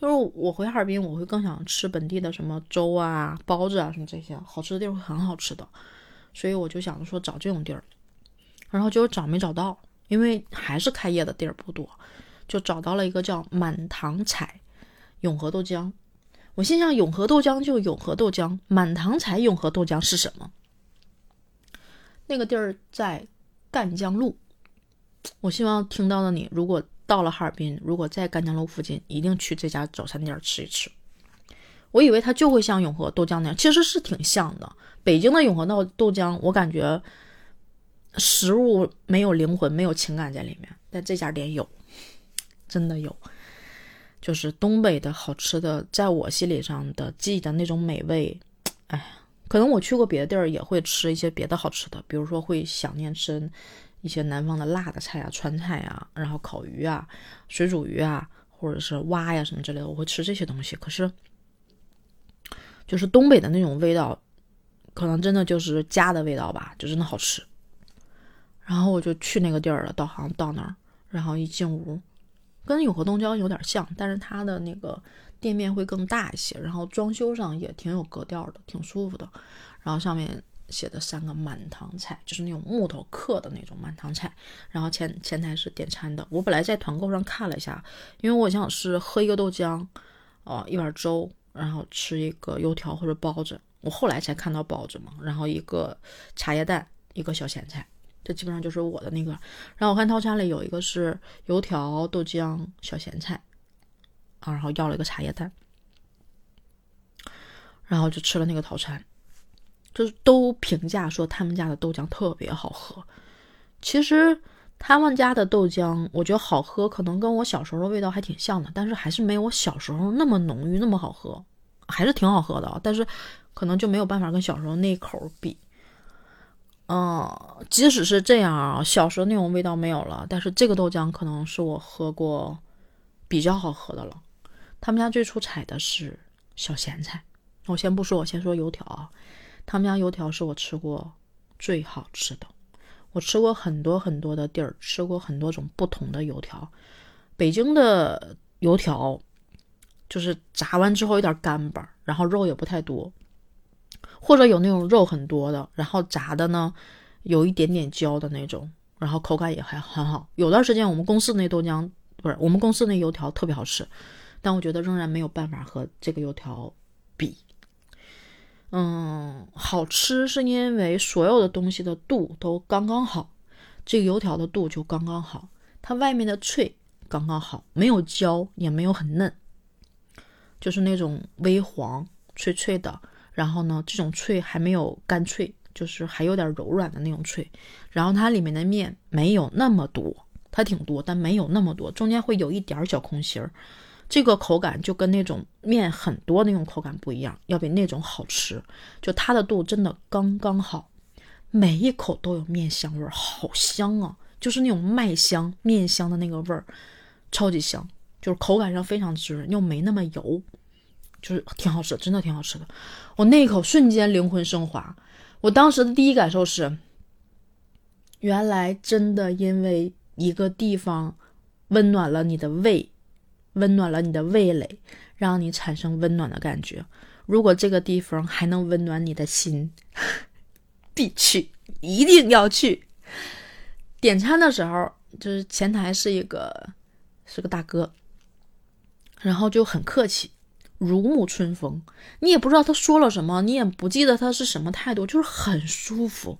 就是我回哈尔滨，我会更想吃本地的什么粥啊、包子啊什么这些好吃的地儿会很好吃的，所以我就想着说找这种地儿，然后就找没找到，因为还是开业的地儿不多，就找到了一个叫满堂彩永和豆浆。我心想永和豆浆就永和豆浆，满堂彩永和豆浆是什么？那个地儿在赣江路。我希望听到的你，如果。到了哈尔滨，如果在赣江路附近，一定去这家早餐店吃一吃。我以为它就会像永和豆浆那样，其实是挺像的。北京的永和豆豆浆，我感觉食物没有灵魂，没有情感在里面。但这家店有，真的有，就是东北的好吃的，在我心里上的记忆的那种美味。哎，可能我去过别的地儿，也会吃一些别的好吃的，比如说会想念吃。一些南方的辣的菜啊，川菜啊，然后烤鱼啊，水煮鱼啊，或者是蛙呀什么之类的，我会吃这些东西。可是，就是东北的那种味道，可能真的就是家的味道吧，就真的好吃。然后我就去那个地儿了，导航到那儿，然后一进屋，跟永和东郊有点像，但是它的那个店面会更大一些，然后装修上也挺有格调的，挺舒服的。然后上面。写的三个满堂彩，就是那种木头刻的那种满堂彩。然后前前台是点餐的。我本来在团购上看了一下，因为我想是喝一个豆浆，哦，一碗粥，然后吃一个油条或者包子。我后来才看到包子嘛，然后一个茶叶蛋，一个小咸菜，这基本上就是我的那个。然后我看套餐里有一个是油条、豆浆、小咸菜，啊，然后要了一个茶叶蛋，然后就吃了那个套餐。就是都评价说他们家的豆浆特别好喝。其实他们家的豆浆，我觉得好喝，可能跟我小时候的味道还挺像的，但是还是没有我小时候那么浓郁，那么好喝，还是挺好喝的。但是可能就没有办法跟小时候那口比。嗯，即使是这样啊，小时候那种味道没有了，但是这个豆浆可能是我喝过比较好喝的了。他们家最出彩的是小咸菜。我先不说，我先说油条啊。他们家油条是我吃过最好吃的。我吃过很多很多的地儿，吃过很多种不同的油条。北京的油条就是炸完之后有点干巴，然后肉也不太多，或者有那种肉很多的，然后炸的呢有一点点焦的那种，然后口感也还很好。有段时间我们公司那豆浆不是我们公司那油条特别好吃，但我觉得仍然没有办法和这个油条比。嗯，好吃是因为所有的东西的度都刚刚好，这个油条的度就刚刚好，它外面的脆刚刚好，没有焦也没有很嫩，就是那种微黄脆脆的。然后呢，这种脆还没有干脆，就是还有点柔软的那种脆。然后它里面的面没有那么多，它挺多，但没有那么多，中间会有一点小空心儿。这个口感就跟那种面很多那种口感不一样，要比那种好吃。就它的度真的刚刚好，每一口都有面香味儿，好香啊！就是那种麦香、面香的那个味儿，超级香。就是口感上非常滋润，又没那么油，就是挺好吃，真的挺好吃的。我那一口瞬间灵魂升华，我当时的第一感受是，原来真的因为一个地方温暖了你的胃。温暖了你的味蕾，让你产生温暖的感觉。如果这个地方还能温暖你的心，必去，一定要去。点餐的时候，就是前台是一个是个大哥，然后就很客气，如沐春风。你也不知道他说了什么，你也不记得他是什么态度，就是很舒服。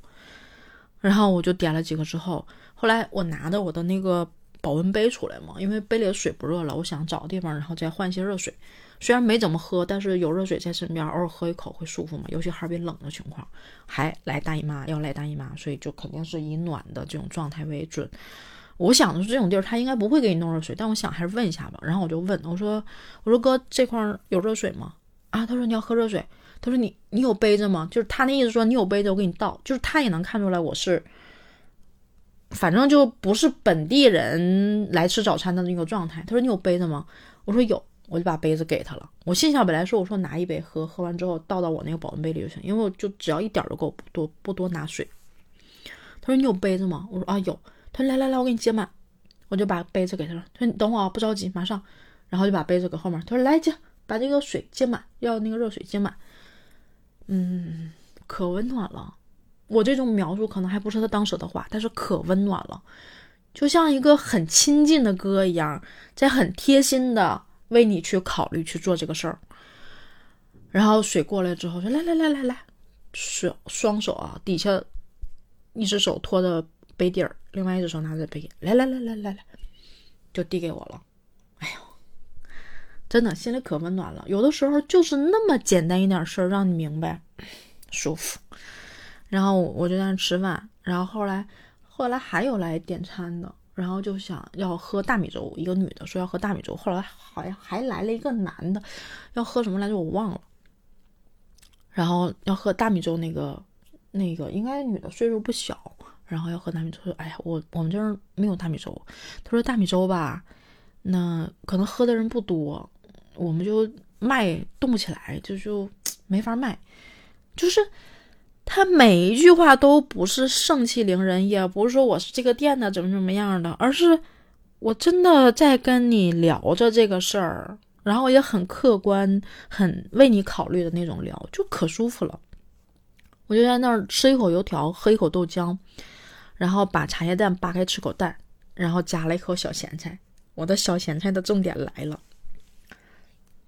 然后我就点了几个之后，后来我拿着我的那个。保温杯出来嘛，因为杯里的水不热了，我想找个地方，然后再换一些热水。虽然没怎么喝，但是有热水在身边，偶尔喝一口会舒服嘛。尤其哈尔滨冷的情况，还来大姨妈，要来大姨妈，所以就肯定是以暖的这种状态为准。我想的是这种地儿他应该不会给你弄热水，但我想还是问一下吧。然后我就问我说：“我说哥，这块有热水吗？”啊，他说你要喝热水。他说你你有杯子吗？就是他那意思说你有杯子，我给你倒。就是他也能看出来我是。反正就不是本地人来吃早餐的那个状态。他说：“你有杯子吗？”我说：“有。”我就把杯子给他了。我心想，本来说我说拿一杯喝，喝完之后倒到我那个保温杯里就行，因为我就只要一点就够，不多不多拿水。他说：“你有杯子吗？”我说：“啊，有。”他说：“来来来，我给你接满。”我就把杯子给他了。他说：“你等我啊，不着急，马上。”然后就把杯子搁后面。他说：“来接，把这个水接满，要那个热水接满。”嗯，可温暖了。我这种描述可能还不是他当时的话，但是可温暖了，就像一个很亲近的哥一样，在很贴心的为你去考虑去做这个事儿。然后水过来之后说：“来来来来来，双双手啊，底下一只手托着杯底儿，另外一只手拿着杯，来来来来来来，就递给我了。哎呦，真的心里可温暖了。有的时候就是那么简单一点事儿，让你明白，舒服。”然后我就在那吃饭，然后后来后来还有来点餐的，然后就想要喝大米粥，一个女的说要喝大米粥，后来好像还来了一个男的，要喝什么来着我忘了，然后要喝大米粥，那个那个应该女的岁数不小，然后要喝大米粥，说哎呀我我们这儿没有大米粥，他说大米粥吧，那可能喝的人不多，我们就卖动不起来，就就没法卖，就是。他每一句话都不是盛气凌人，也不是说我是这个店的怎么怎么样的，而是我真的在跟你聊着这个事儿，然后也很客观、很为你考虑的那种聊，就可舒服了。我就在那儿吃一口油条，喝一口豆浆，然后把茶叶蛋扒开吃口蛋，然后夹了一口小咸菜。我的小咸菜的重点来了，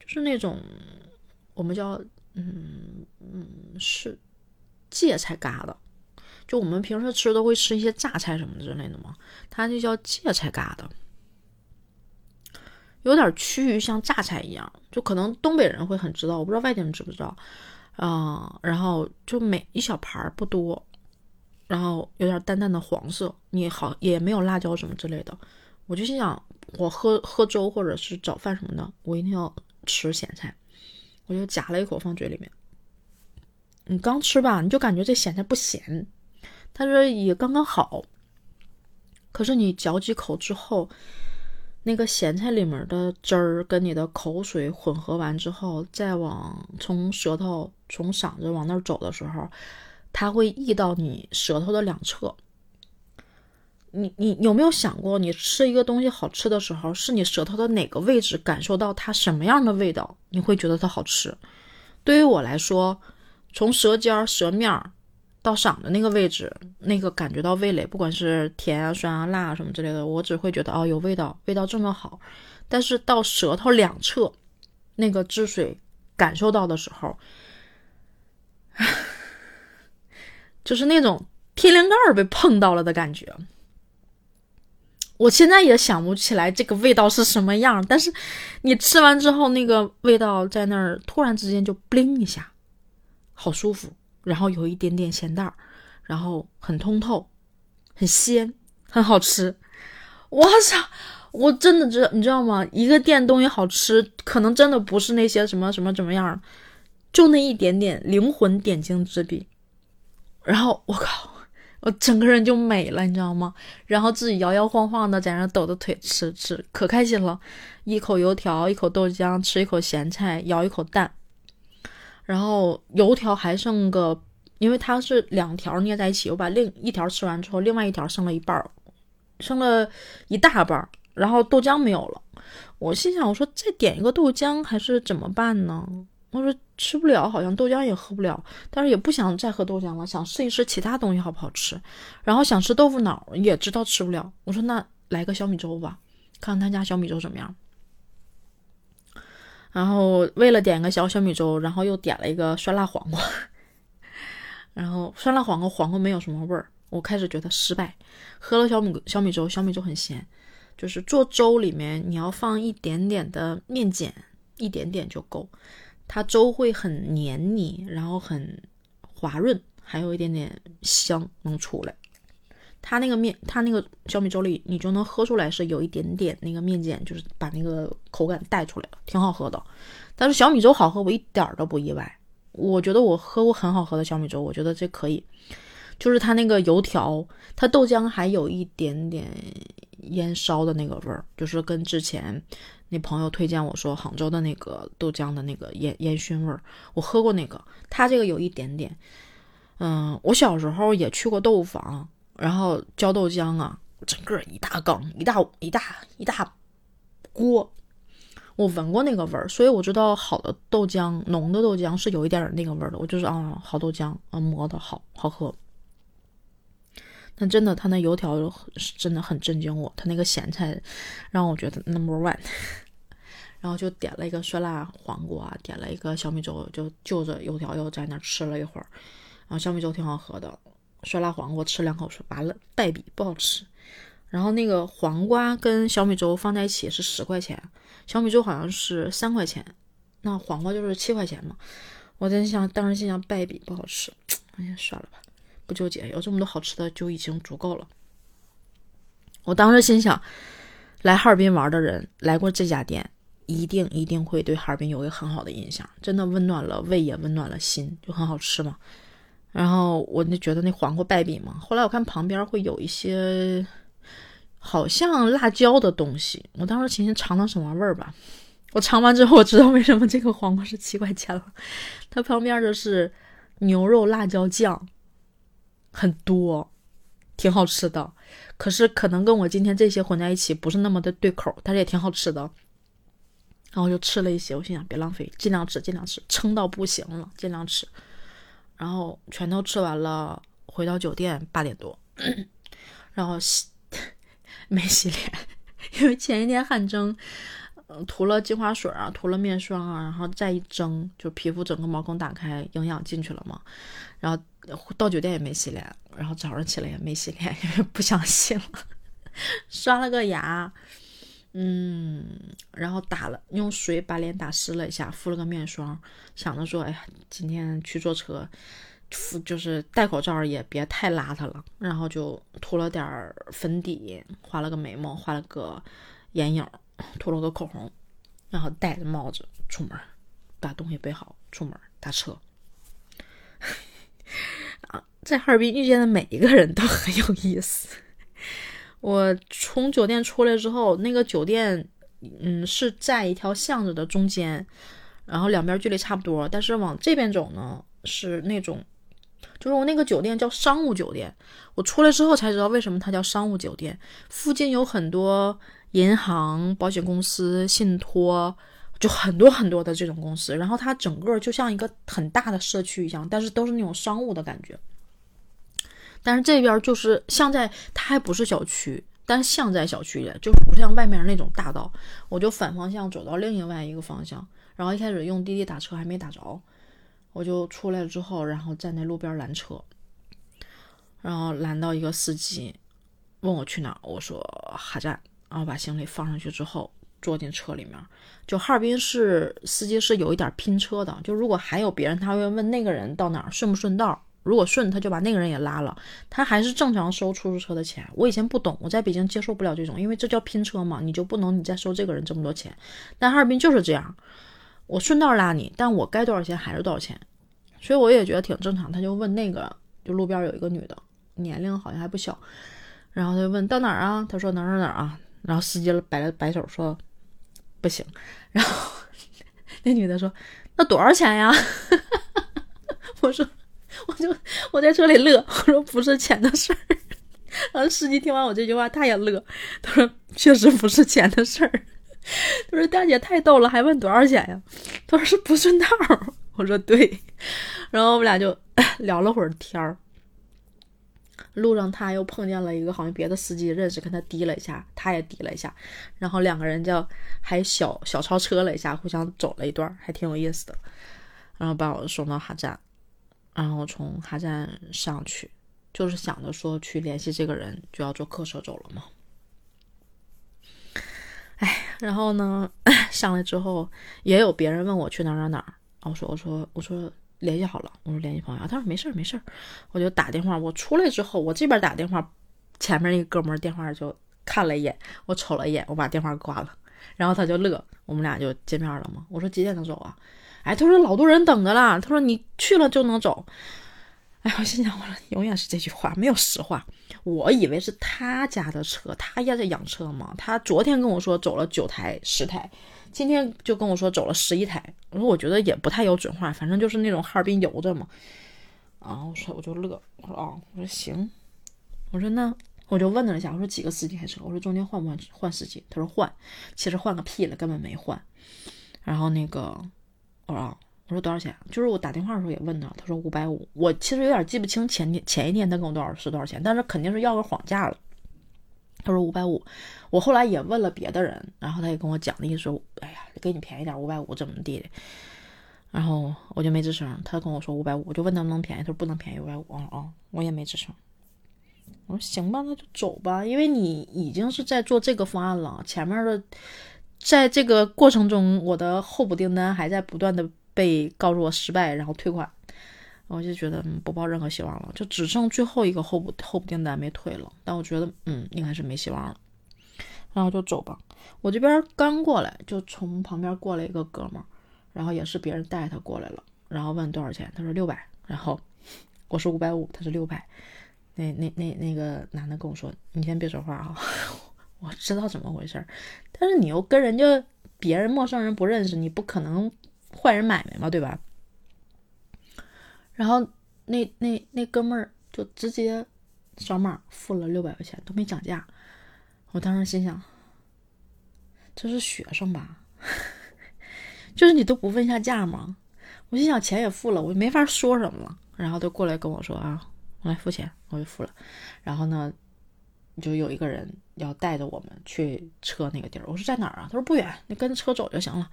就是那种我们叫嗯嗯是。芥菜疙瘩，就我们平时吃都会吃一些榨菜什么之类的嘛，它就叫芥菜疙瘩，有点趋于像榨菜一样，就可能东北人会很知道，我不知道外地人知不知道啊。然后就每一小盘不多，然后有点淡淡的黄色，你好也没有辣椒什么之类的。我就心想，我喝喝粥或者是早饭什么的，我一定要吃咸菜，我就夹了一口放嘴里面。你刚吃吧，你就感觉这咸菜不咸，他说也刚刚好。可是你嚼几口之后，那个咸菜里面的汁儿跟你的口水混合完之后，再往从舌头从嗓子往那儿走的时候，它会溢到你舌头的两侧。你你有没有想过，你吃一个东西好吃的时候，是你舌头的哪个位置感受到它什么样的味道，你会觉得它好吃？对于我来说。从舌尖、舌面到嗓子那个位置，那个感觉到味蕾，不管是甜啊、酸啊、辣啊什么之类的，我只会觉得哦有味道，味道这么好。但是到舌头两侧，那个汁水感受到的时候，就是那种天灵盖被碰到了的感觉。我现在也想不起来这个味道是什么样，但是你吃完之后，那个味道在那儿突然之间就“嘣”一下。好舒服，然后有一点点咸淡儿，然后很通透，很鲜，很好吃。我操！我真的知道，你知道吗？一个店东西好吃，可能真的不是那些什么什么怎么样，就那一点点灵魂点睛之笔。然后我靠，我整个人就美了，你知道吗？然后自己摇摇晃晃的在那抖着腿吃吃，可开心了。一口油条，一口豆浆，吃一口咸菜，咬一口蛋。然后油条还剩个，因为它是两条捏在一起，我把另一条吃完之后，另外一条剩了一半儿，剩了一大半儿。然后豆浆没有了，我心想，我说再点一个豆浆还是怎么办呢？我说吃不了，好像豆浆也喝不了，但是也不想再喝豆浆了，想试一试其他东西好不好吃。然后想吃豆腐脑，也知道吃不了。我说那来个小米粥吧，看看他家小米粥怎么样。然后为了点个小小米粥，然后又点了一个酸辣黄瓜。然后酸辣黄瓜黄瓜没有什么味儿，我开始觉得失败。喝了小米小米粥，小米粥很咸。就是做粥里面，你要放一点点的面碱，一点点就够，它粥会很黏腻，然后很滑润，还有一点点香能出来。它那个面，它那个小米粥里，你就能喝出来是有一点点那个面碱，就是把那个口感带出来了，挺好喝的。但是小米粥好喝，我一点儿都不意外。我觉得我喝过很好喝的小米粥，我觉得这可以。就是它那个油条，它豆浆还有一点点。烟烧的那个味儿，就是跟之前那朋友推荐我说杭州的那个豆浆的那个烟烟熏味儿，我喝过那个，它这个有一点点。嗯，我小时候也去过豆腐坊，然后浇豆浆啊，整个一大缸，一大一大一大锅，我闻过那个味儿，所以我知道好的豆浆，浓的豆浆是有一点点那个味儿的。我就是啊，好豆浆啊，磨的好好喝。但真的，他那油条真的很震惊我，他那个咸菜让我觉得 number one。然后就点了一个酸辣黄瓜，点了一个小米粥，就就着油条又在那吃了一会儿。然后小米粥挺好喝的，酸辣黄瓜吃两口说完了败笔不好吃。然后那个黄瓜跟小米粥放在一起是十块钱，小米粥好像是三块钱，那黄瓜就是七块钱嘛。我在想，当时心想败笔不好吃，哎呀算了吧。不纠结，有这么多好吃的就已经足够了。我当时心想，来哈尔滨玩的人来过这家店，一定一定会对哈尔滨有一个很好的印象，真的温暖了胃，也温暖了心，就很好吃嘛。然后我就觉得那黄瓜败笔嘛。后来我看旁边会有一些好像辣椒的东西，我当时寻思尝尝什么味儿吧。我尝完之后，我知道为什么这个黄瓜是七块钱了。它旁边的是牛肉辣椒酱。很多，挺好吃的，可是可能跟我今天这些混在一起不是那么的对口，但是也挺好吃的。然后就吃了一些，我心想别浪费，尽量吃，尽量吃，撑到不行了，尽量吃。然后全都吃完了，回到酒店八点多，然后洗 没洗脸，因为前一天汗蒸，嗯，涂了精华水啊，涂了面霜啊，然后再一蒸，就皮肤整个毛孔打开，营养进去了嘛，然后。到酒店也没洗脸，然后早上起来也没洗脸，因为不想洗了。刷了个牙，嗯，然后打了用水把脸打湿了一下，敷了个面霜，想着说，哎呀，今天去坐车，敷就是戴口罩也别太邋遢了。然后就涂了点粉底，画了个眉毛，画了个眼影，涂了个口红，然后戴着帽子出门，把东西备好，出门打车。啊，在哈尔滨遇见的每一个人都很有意思。我从酒店出来之后，那个酒店，嗯，是在一条巷子的中间，然后两边距离差不多。但是往这边走呢，是那种，就是我那个酒店叫商务酒店。我出来之后才知道为什么它叫商务酒店。附近有很多银行、保险公司、信托。就很多很多的这种公司，然后它整个就像一个很大的社区一样，但是都是那种商务的感觉。但是这边就是像在，它还不是小区，但是像在小区里，就不像外面那种大道。我就反方向走到另外一个方向，然后一开始用滴滴打车还没打着，我就出来了之后，然后站在路边拦车，然后拦到一个司机问我去哪，我说哈站，然后把行李放上去之后。坐进车里面，就哈尔滨市司机是有一点拼车的，就如果还有别人，他会问那个人到哪儿顺不顺道，如果顺，他就把那个人也拉了，他还是正常收出租车的钱。我以前不懂，我在北京接受不了这种，因为这叫拼车嘛，你就不能你再收这个人这么多钱。但哈尔滨就是这样，我顺道拉你，但我该多少钱还是多少钱，所以我也觉得挺正常。他就问那个，就路边有一个女的，年龄好像还不小，然后他就问到哪儿啊？他说哪儿哪哪啊？然后司机摆了摆手说不行，然后 那女的说那多少钱呀？我说，我就我在车里乐，我说不是钱的事儿。然后司机听完我这句话，他也乐，他说确实不是钱的事儿。他说大姐太逗了，还问多少钱呀？他说是不顺道。我说对。然后我们俩就 聊了会儿天儿。路上他又碰见了一个好像别的司机认识，跟他滴了一下，他也滴了一下，然后两个人就还小小超车了一下，互相走了一段，还挺有意思的。然后把我送到哈站。然后从哈站上去，就是想着说去联系这个人，就要坐客车走了嘛。哎，然后呢，上来之后也有别人问我去哪儿哪哪儿，我说我说我说联系好了，我说联系朋友，他说没事儿没事儿，我就打电话。我出来之后，我这边打电话，前面那哥们儿电话就看了一眼，我瞅了一眼，我把电话挂了，然后他就乐，我们俩就见面了嘛。我说几点能走啊？哎，他说老多人等着了。他说你去了就能走。哎，我心想，我说永远是这句话，没有实话。我以为是他家的车，他也在养车嘛。他昨天跟我说走了九台、十台，今天就跟我说走了十一台。我说我觉得也不太有准话，反正就是那种哈尔滨游着嘛。啊，我说我就乐，我说啊，我说行，我说那我就问了一下，我说几个司机开车？我说中间换不换换司机？他说换，其实换个屁了，根本没换。然后那个。我说，我说多少钱？就是我打电话的时候也问他，他说五百五。我其实有点记不清前天前一天他跟我多少是多少钱，但是肯定是要个谎价了。他说五百五。我后来也问了别的人，然后他也跟我讲的意思说，哎呀，给你便宜点，五百五怎么地的。然后我就没吱声。他跟我说五百五，我就问能不能便宜，他说不能便宜五百五啊啊，我也没吱声。我说行吧，那就走吧，因为你已经是在做这个方案了，前面的。在这个过程中，我的候补订单还在不断的被告诉我失败，然后退款，我就觉得不抱任何希望了，就只剩最后一个候补候补订单没退了。但我觉得，嗯，应该是没希望了，然后就走吧。我这边刚过来，就从旁边过来一个哥们儿，然后也是别人带他过来了，然后问多少钱，他说六百，然后我说五百五，他说六百，那那那那个男的跟我说，你先别说话啊。我知道怎么回事儿，但是你又跟人家别人陌生人不认识，你不可能坏人买卖嘛，对吧？然后那那那哥们儿就直接扫码付了六百块钱，都没讲价。我当时心想，这是学生吧？就是你都不问一下价吗？我心想钱也付了，我没法说什么了。然后他过来跟我说啊，我来付钱，我就付了。然后呢？就有一个人要带着我们去车那个地儿，我说在哪儿啊？他说不远，你跟着车走就行了。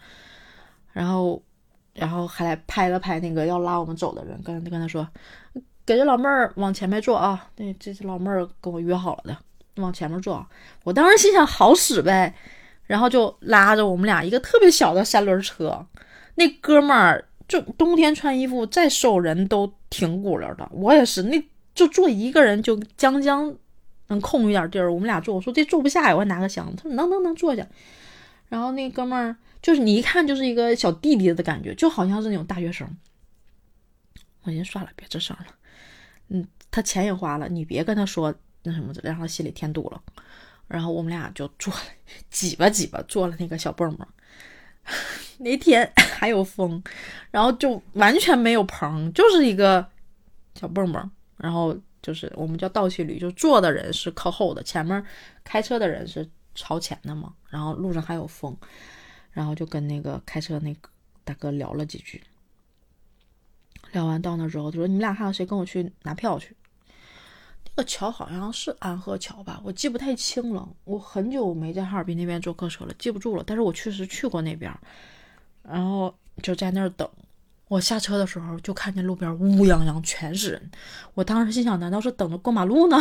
然后，然后还来拍了拍那个要拉我们走的人，跟跟他说，给这老妹儿往前面坐啊。那这这老妹儿跟我约好了的，往前面坐。我当时心想好使呗，然后就拉着我们俩一个特别小的三轮车。那哥们儿就冬天穿衣服再瘦人都挺鼓溜的，我也是，那就坐一个人就将将。能空一点地儿，我们俩坐。我说这坐不下呀，我还拿个箱子。他说能能能坐下。然后那哥们儿就是你一看就是一个小弟弟的感觉，就好像是那种大学生。我先算了，别吱声了。嗯，他钱也花了，你别跟他说那什么，让他心里添堵了。然后我们俩就坐，挤吧挤吧，坐了那个小蹦蹦。那天还有风，然后就完全没有棚，就是一个小蹦蹦。然后。就是我们叫倒骑驴，就坐的人是靠后的，前面开车的人是朝前的嘛。然后路上还有风，然后就跟那个开车那个大哥聊了几句。聊完到那之后，他说：“你们俩还有谁跟我去拿票去？那个桥好像是安河桥吧，我记不太清了。我很久没在哈尔滨那边坐客车了，记不住了。但是我确实去过那边，然后就在那儿等。”我下车的时候就看见路边乌泱泱全是人，我当时心想，难道是等着过马路呢？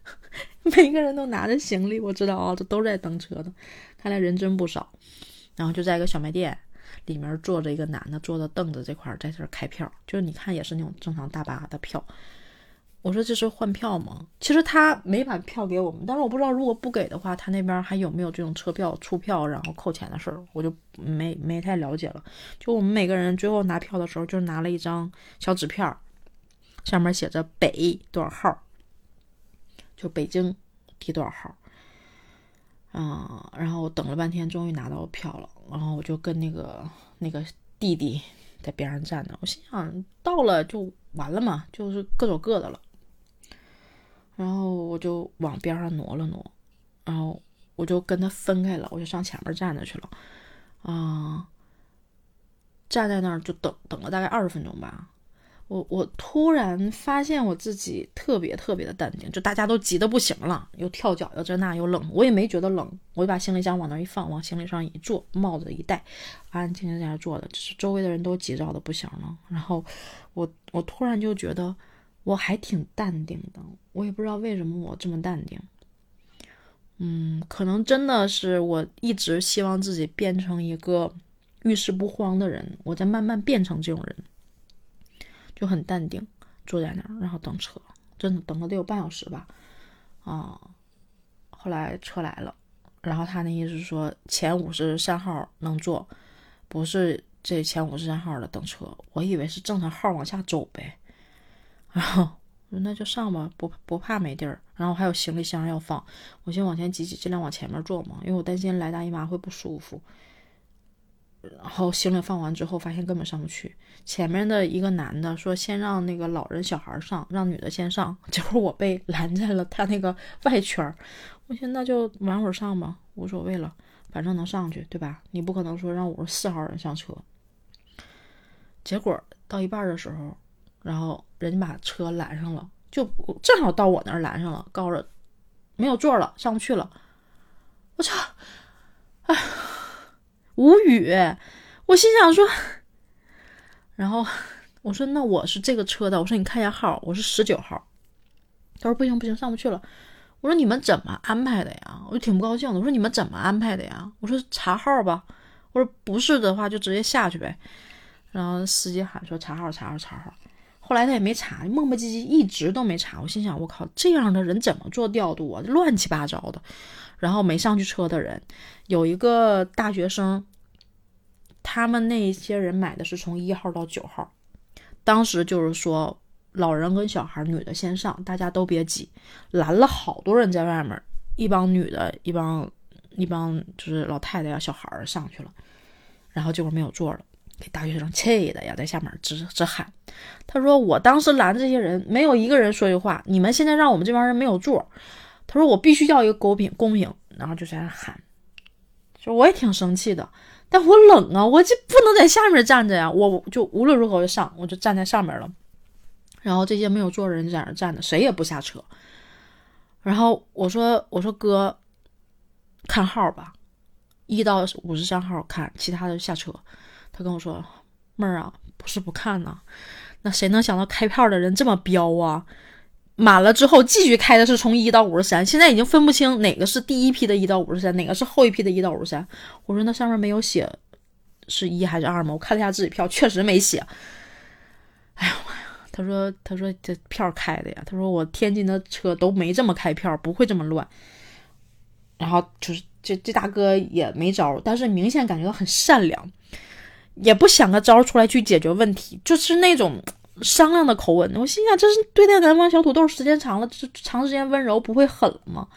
每个人都拿着行李，我知道啊，这都在等车的，看来人真不少。然后就在一个小卖店，里面坐着一个男的，坐着凳子这块在这开票，就是你看也是那种正常大巴的票。我说这是换票吗？其实他没把票给我们，但是我不知道如果不给的话，他那边还有没有这种车票出票然后扣钱的事儿，我就没没太了解了。就我们每个人最后拿票的时候，就拿了一张小纸片，上面写着北多少号，就北京第多少号。啊，然后我等了半天，终于拿到票了，然后我就跟那个那个弟弟在边上站着，我心想到了就完了嘛，就是各走各的了。然后我就往边上挪了挪，然后我就跟他分开了，我就上前面站着去了。啊，站在那儿就等等了大概二十分钟吧。我我突然发现我自己特别特别的淡定，就大家都急得不行了，又跳脚又这那又冷，我也没觉得冷，我就把行李箱往那一放，往行李上一坐，帽子一戴，安安静静在那坐着，就是周围的人都急躁的不行了。然后我我突然就觉得我还挺淡定的，我也不知道为什么我这么淡定。嗯，可能真的是我一直希望自己变成一个遇事不慌的人，我在慢慢变成这种人。就很淡定，坐在那儿，然后等车，真的等了得有半小时吧，啊，后来车来了，然后他那意思说前五十三号能坐，不是这前五十三号的等车，我以为是正常号往下走呗，然后那就上吧，不不怕没地儿，然后还有行李箱要放，我先往前挤挤，尽量往前面坐嘛，因为我担心来大姨妈会不舒服。然后行李放完之后，发现根本上不去。前面的一个男的说：“先让那个老人、小孩上，让女的先上。”结果我被拦在了他那个外圈我说：“那就晚会上吧，无所谓了，反正能上去，对吧？你不可能说让五十四号人上车。”结果到一半的时候，然后人家把车拦上了，就正好到我那儿拦上了，告诉没有座了，上不去了。我操！哎。无语，我心想说，然后我说那我是这个车的，我说你看一下号，我是十九号。他说不行不行，上不去了。我说你们怎么安排的呀？我就挺不高兴的。我说你们怎么安排的呀？我说查号吧。我说不是的话就直接下去呗。然后司机喊说查号查号查号。后来他也没查，磨磨唧唧一直都没查。我心想我靠，这样的人怎么做调度啊？乱七八糟的。然后没上去车的人，有一个大学生，他们那些人买的是从一号到九号，当时就是说老人跟小孩女的先上，大家都别挤，拦了好多人在外面，一帮女的，一帮一帮就是老太太呀、小孩上去了，然后结果没有座了，给大学生气的呀，在下面直直喊，他说我当时拦这些人，没有一个人说句话，你们现在让我们这帮人没有座。他说：“我必须要一个公平公平。”然后就在那喊，就我也挺生气的，但我冷啊，我就不能在下面站着呀，我就无论如何就上，我就站在上面了。然后这些没有坐人在那站着，谁也不下车。然后我说：“我说哥，看号吧，一到五十三号看，其他的下车。”他跟我说：“妹儿啊，不是不看呢，那谁能想到开票的人这么彪啊？”满了之后继续开的是从一到五十三，现在已经分不清哪个是第一批的一到五十三，哪个是后一批的一到五十三。我说那上面没有写是一还是二吗？我看了一下自己票，确实没写。哎呀妈呀！他说他说这票开的呀。他说我天津的车都没这么开票，不会这么乱。然后就是这这大哥也没招，但是明显感觉到很善良，也不想个招出来去解决问题，就是那种。商量的口吻，我心想这是对待南方小土豆时间长了，这长时间温柔不会狠了吗？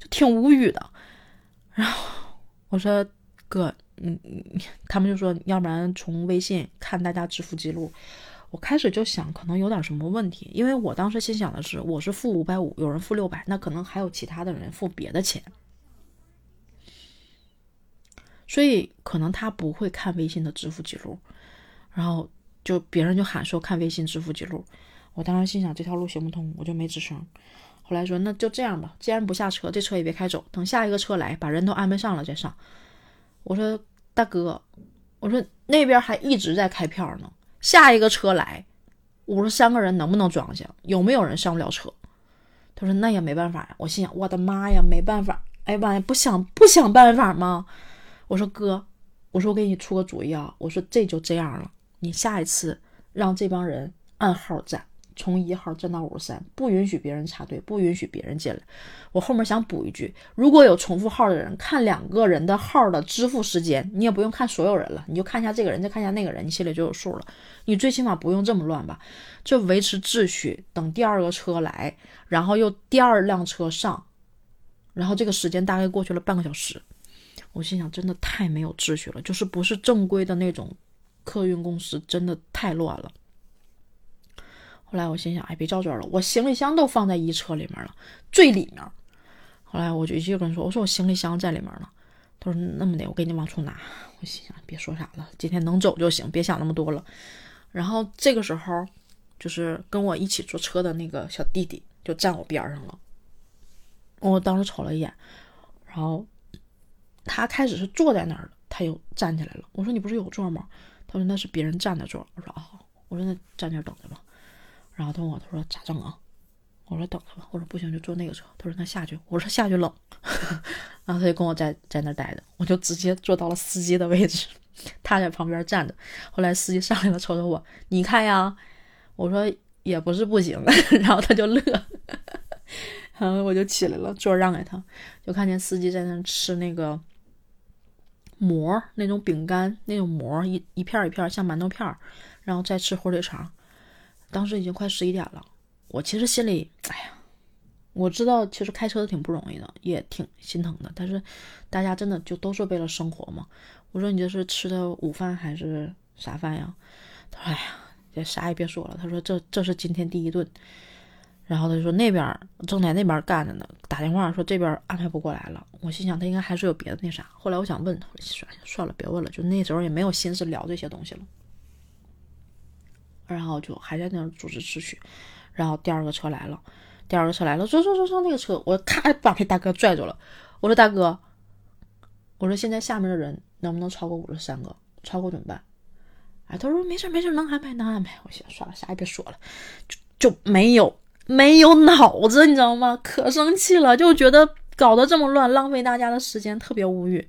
就挺无语的。然后我说哥，嗯嗯，他们就说要不然从微信看大家支付记录。我开始就想可能有点什么问题，因为我当时心想的是我是付五百五，有人付六百，那可能还有其他的人付别的钱，所以可能他不会看微信的支付记录，然后。就别人就喊说看微信支付记录，我当时心想这条路行不通，我就没吱声。后来说那就这样吧，既然不下车，这车也别开走，等下一个车来，把人都安排上了再上。我说大哥，我说那边还一直在开票呢，下一个车来，五十三个人能不能装下？有没有人上不了车？他说那也没办法呀。我心想我的妈呀，没办法，哎妈呀，不想不想办法吗？我说哥，我说我给你出个主意啊，我说这就这样了，你下一次让这帮人按号站。从一号站到五十三，不允许别人插队，不允许别人进来。我后面想补一句：如果有重复号的人，看两个人的号的支付时间，你也不用看所有人了，你就看一下这个人，再看一下那个人，你心里就有数了。你最起码不用这么乱吧？就维持秩序，等第二个车来，然后又第二辆车上，然后这个时间大概过去了半个小时。我心想，真的太没有秩序了，就是不是正规的那种客运公司，真的太乱了。后来我心想，哎，别较真了，我行李箱都放在一车里面了，最里面。后来我就一句跟说，我说我行李箱在里面呢。他说那么的，我给你往出拿。我心想，别说啥了，今天能走就行，别想那么多了。然后这个时候，就是跟我一起坐车的那个小弟弟就站我边上了。我当时瞅了一眼，然后他开始是坐在那儿的，他又站起来了。我说你不是有座吗？他说那是别人占的座。我说啊，我说那站那儿等着吧。然后他问我，他说咋整啊？我说等着吧。我说不行就坐那个车。他说那下去。我说下去冷。然后他就跟我在在那儿待着，我就直接坐到了司机的位置，他在旁边站着。后来司机上来了，瞅瞅我，你看呀。我说也不是不行。然后他就乐，然后我就起来了，座让给他，就看见司机在那吃那个馍，那种饼干那种馍，一一片一片像馒头片，然后再吃火腿肠。当时已经快十一点了，我其实心里，哎呀，我知道其实开车挺不容易的，也挺心疼的。但是大家真的就都是为了生活嘛。我说你这是吃的午饭还是啥饭呀？他说：“哎呀，也啥也别说了。”他说：“这这是今天第一顿。”然后他就说：“那边正在那边干着呢，打电话说这边安排不过来了。”我心想他应该还是有别的那啥。后来我想问他，算了算了，别问了。就那时候也没有心思聊这些东西了。然后就还在那儿组织秩序，然后第二个车来了，第二个车来了，坐坐坐上那个车，我咔把那大哥拽住了。我说大哥，我说现在下面的人能不能超过五十三个？超过怎么办？哎，他说没事没事，能安排能安排。我想算了，啥也别说了，就就没有没有脑子，你知道吗？可生气了，就觉得搞得这么乱，浪费大家的时间，特别无语。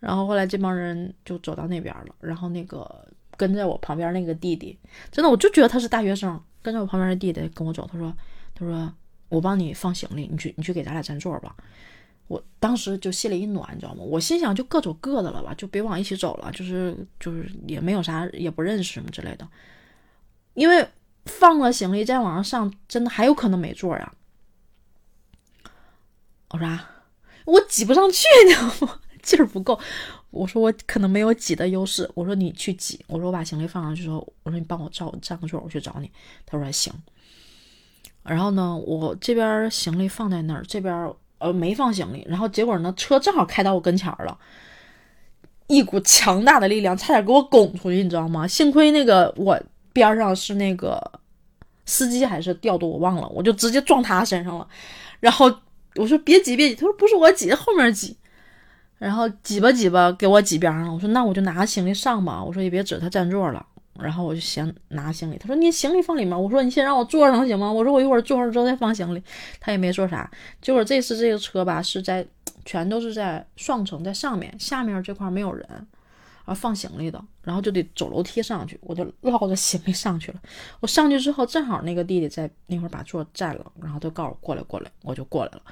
然后后来这帮人就走到那边了，然后那个。跟在我旁边那个弟弟，真的，我就觉得他是大学生。跟在我旁边的弟弟跟我走，他说：“他说我帮你放行李，你去你去给咱俩占座吧。”我当时就心里一暖，你知道吗？我心想就各走各的了吧，就别往一起走了，就是就是也没有啥，也不认识什么之类的。因为放了行李再往上上，真的还有可能没座呀。我说啊我挤不上去，你知道吗？劲儿不够。我说我可能没有挤的优势。我说你去挤。我说我把行李放上去之后，我说你帮我照占个座，我去找你。他说行。然后呢，我这边行李放在那儿，这边呃没放行李。然后结果呢，车正好开到我跟前了，一股强大的力量差点给我拱出去，你知道吗？幸亏那个我边上是那个司机还是调度，我忘了，我就直接撞他身上了。然后我说别挤别挤，他说不是我挤，后面挤。然后挤吧挤吧，给我挤边上了。我说那我就拿行李上吧。我说也别指他占座了。然后我就先拿行李。他说你行李放里面。我说你先让我坐上行吗？我说我一会儿坐上之后再放行李。他也没说啥。结果这次这个车吧是在全都是在双层在上面，下面这块没有人，然后放行李的，然后就得走楼梯上去。我就落着行李上去了。我上去之后正好那个弟弟在那会儿把座占了，然后就告诉我过来过来，我就过来了。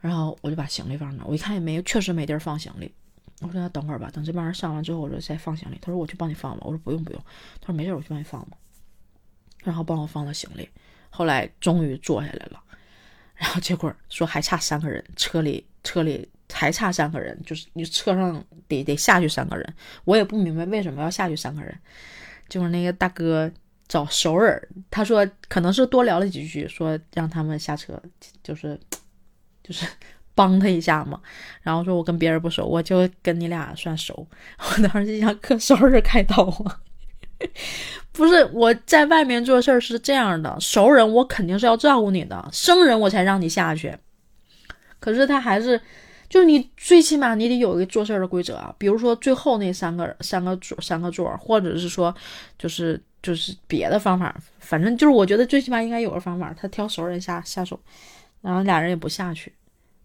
然后我就把行李放那，我一看也没，确实没地儿放行李。我说那等会儿吧，等这帮人上完之后，我说再放行李。他说我去帮你放吧。我说不用不用。他说没事，我去帮你放吧。然后帮我放了行李。后来终于坐下来了。然后结果说还差三个人，车里车里还差三个人，就是你车上得得下去三个人。我也不明白为什么要下去三个人。就是那个大哥找熟人，他说可能是多聊了几句，说让他们下车，就是。就是帮他一下嘛，然后说我跟别人不熟，我就跟你俩算熟。我当时就想，可熟人开刀啊！不是我在外面做事儿是这样的，熟人我肯定是要照顾你的，生人我才让你下去。可是他还是，就你最起码你得有一个做事的规则啊，比如说最后那三个三个座三个座，或者是说就是就是别的方法，反正就是我觉得最起码应该有个方法，他挑熟人下下手。然后俩人也不下去，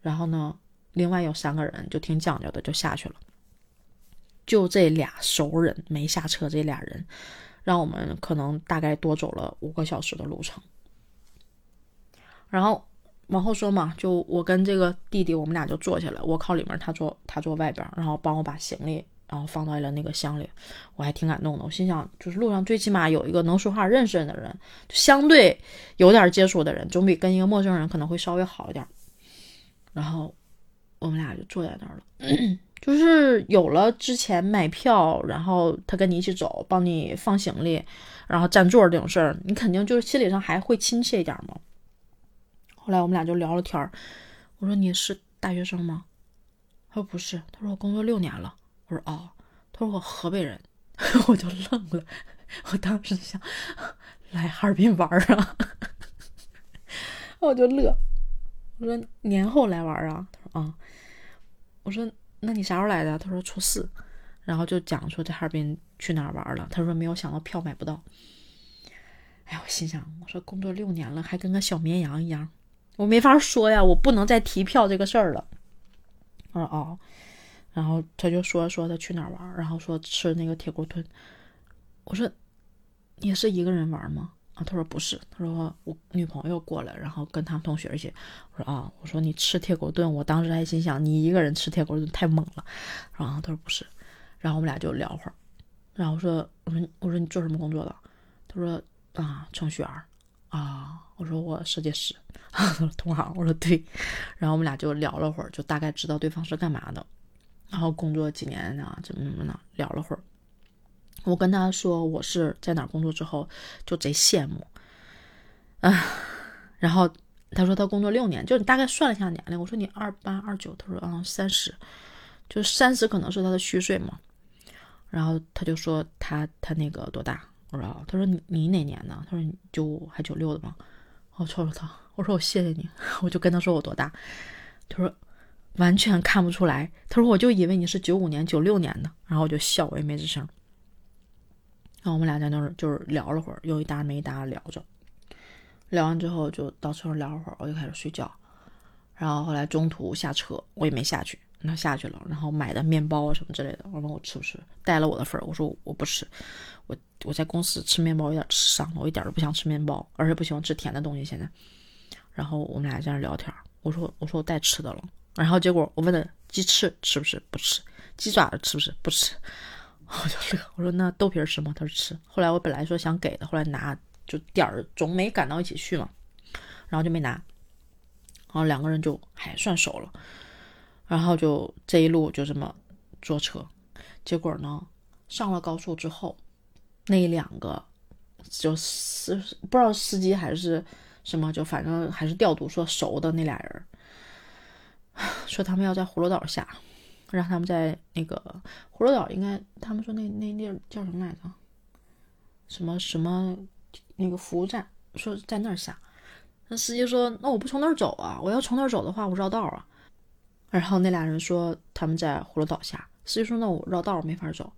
然后呢，另外有三个人就挺讲究的，就下去了。就这俩熟人没下车，这俩人让我们可能大概多走了五个小时的路程。然后往后说嘛，就我跟这个弟弟，我们俩就坐下来，我靠里面，他坐他坐外边，然后帮我把行李然后放到了那个箱里，我还挺感动的。我心想，就是路上最起码有一个能说话、认识人的人，相对有点接触的人，总比跟一个陌生人可能会稍微好一点。然后我们俩就坐在那儿了，就是有了之前买票，然后他跟你一起走，帮你放行李，然后占座这种事儿，你肯定就是心理上还会亲切一点嘛。后来我们俩就聊了天儿，我说你是大学生吗？他说不是，他说我工作六年了。我说哦，他说我河北人，我就愣了，我当时想来哈尔滨玩啊，我就乐。我说年后来玩啊？他说啊。我说那你啥时候来的？他说初四。然后就讲说在哈尔滨去哪儿玩了。他说没有想到票买不到。哎，我心想，我说工作六年了，还跟个小绵羊一样。我没法说呀，我不能再提票这个事儿了。我说哦，然后他就说说他去哪儿玩，然后说吃那个铁锅炖。我说你是一个人玩吗？啊，他说不是，他说我女朋友过来，然后跟他们同学一起。我说啊，我说你吃铁锅炖，我当时还心想你一个人吃铁锅炖太猛了。然后他说不是，然后我们俩就聊会儿，然后我说我说我说你做什么工作的？他说啊，程序员。啊，我说我设计师，同行。我说对，然后我们俩就聊了会儿，就大概知道对方是干嘛的，然后工作几年啊，怎么怎么的，聊了会儿。我跟他说我是在哪工作之后，就贼羡慕啊。然后他说他工作六年，就你大概算了一下年龄。我说你二八二九，他说啊三十，就三十可能是他的虚岁嘛。然后他就说他他那个多大？我说，他说你你哪年的？他说九五还九六的吗？我瞅瞅他，我说我谢谢你，我就跟他说我多大。他说完全看不出来。他说我就以为你是九五年、九六年的。然后我就笑，我也没吱声。然后我们俩在那儿就是聊了会儿，有一搭没一搭聊着。聊完之后就到车上聊会儿，我就开始睡觉。然后后来中途下车，我也没下去，他下去了。然后买的面包啊什么之类的，我问我吃不吃，带了我的份儿，我说我不吃。我我在公司吃面包有点吃伤了，我一点都不想吃面包，而且不喜欢吃甜的东西。现在，然后我们俩在那聊天，我说我说我带吃的了，然后结果我问他鸡翅吃不吃？不吃。鸡爪子吃不吃？不吃。我就乐，我说那豆皮吃吗？他说吃。后来我本来说想给的，后来拿就点儿总没赶到一起去嘛，然后就没拿。然后两个人就还算熟了，然后就这一路就这么坐车，结果呢上了高速之后。那两个就是不知道司机还是什么，就反正还是调度说熟的那俩人，说他们要在葫芦岛下，让他们在那个葫芦岛，应该他们说那那地儿叫什么来着？什么什么那个服务站，说在那儿下。那司机说：“那我不从那儿走啊，我要从那儿走的话，我绕道啊。”然后那俩人说他们在葫芦岛下，司机说：“那我绕道没法走。”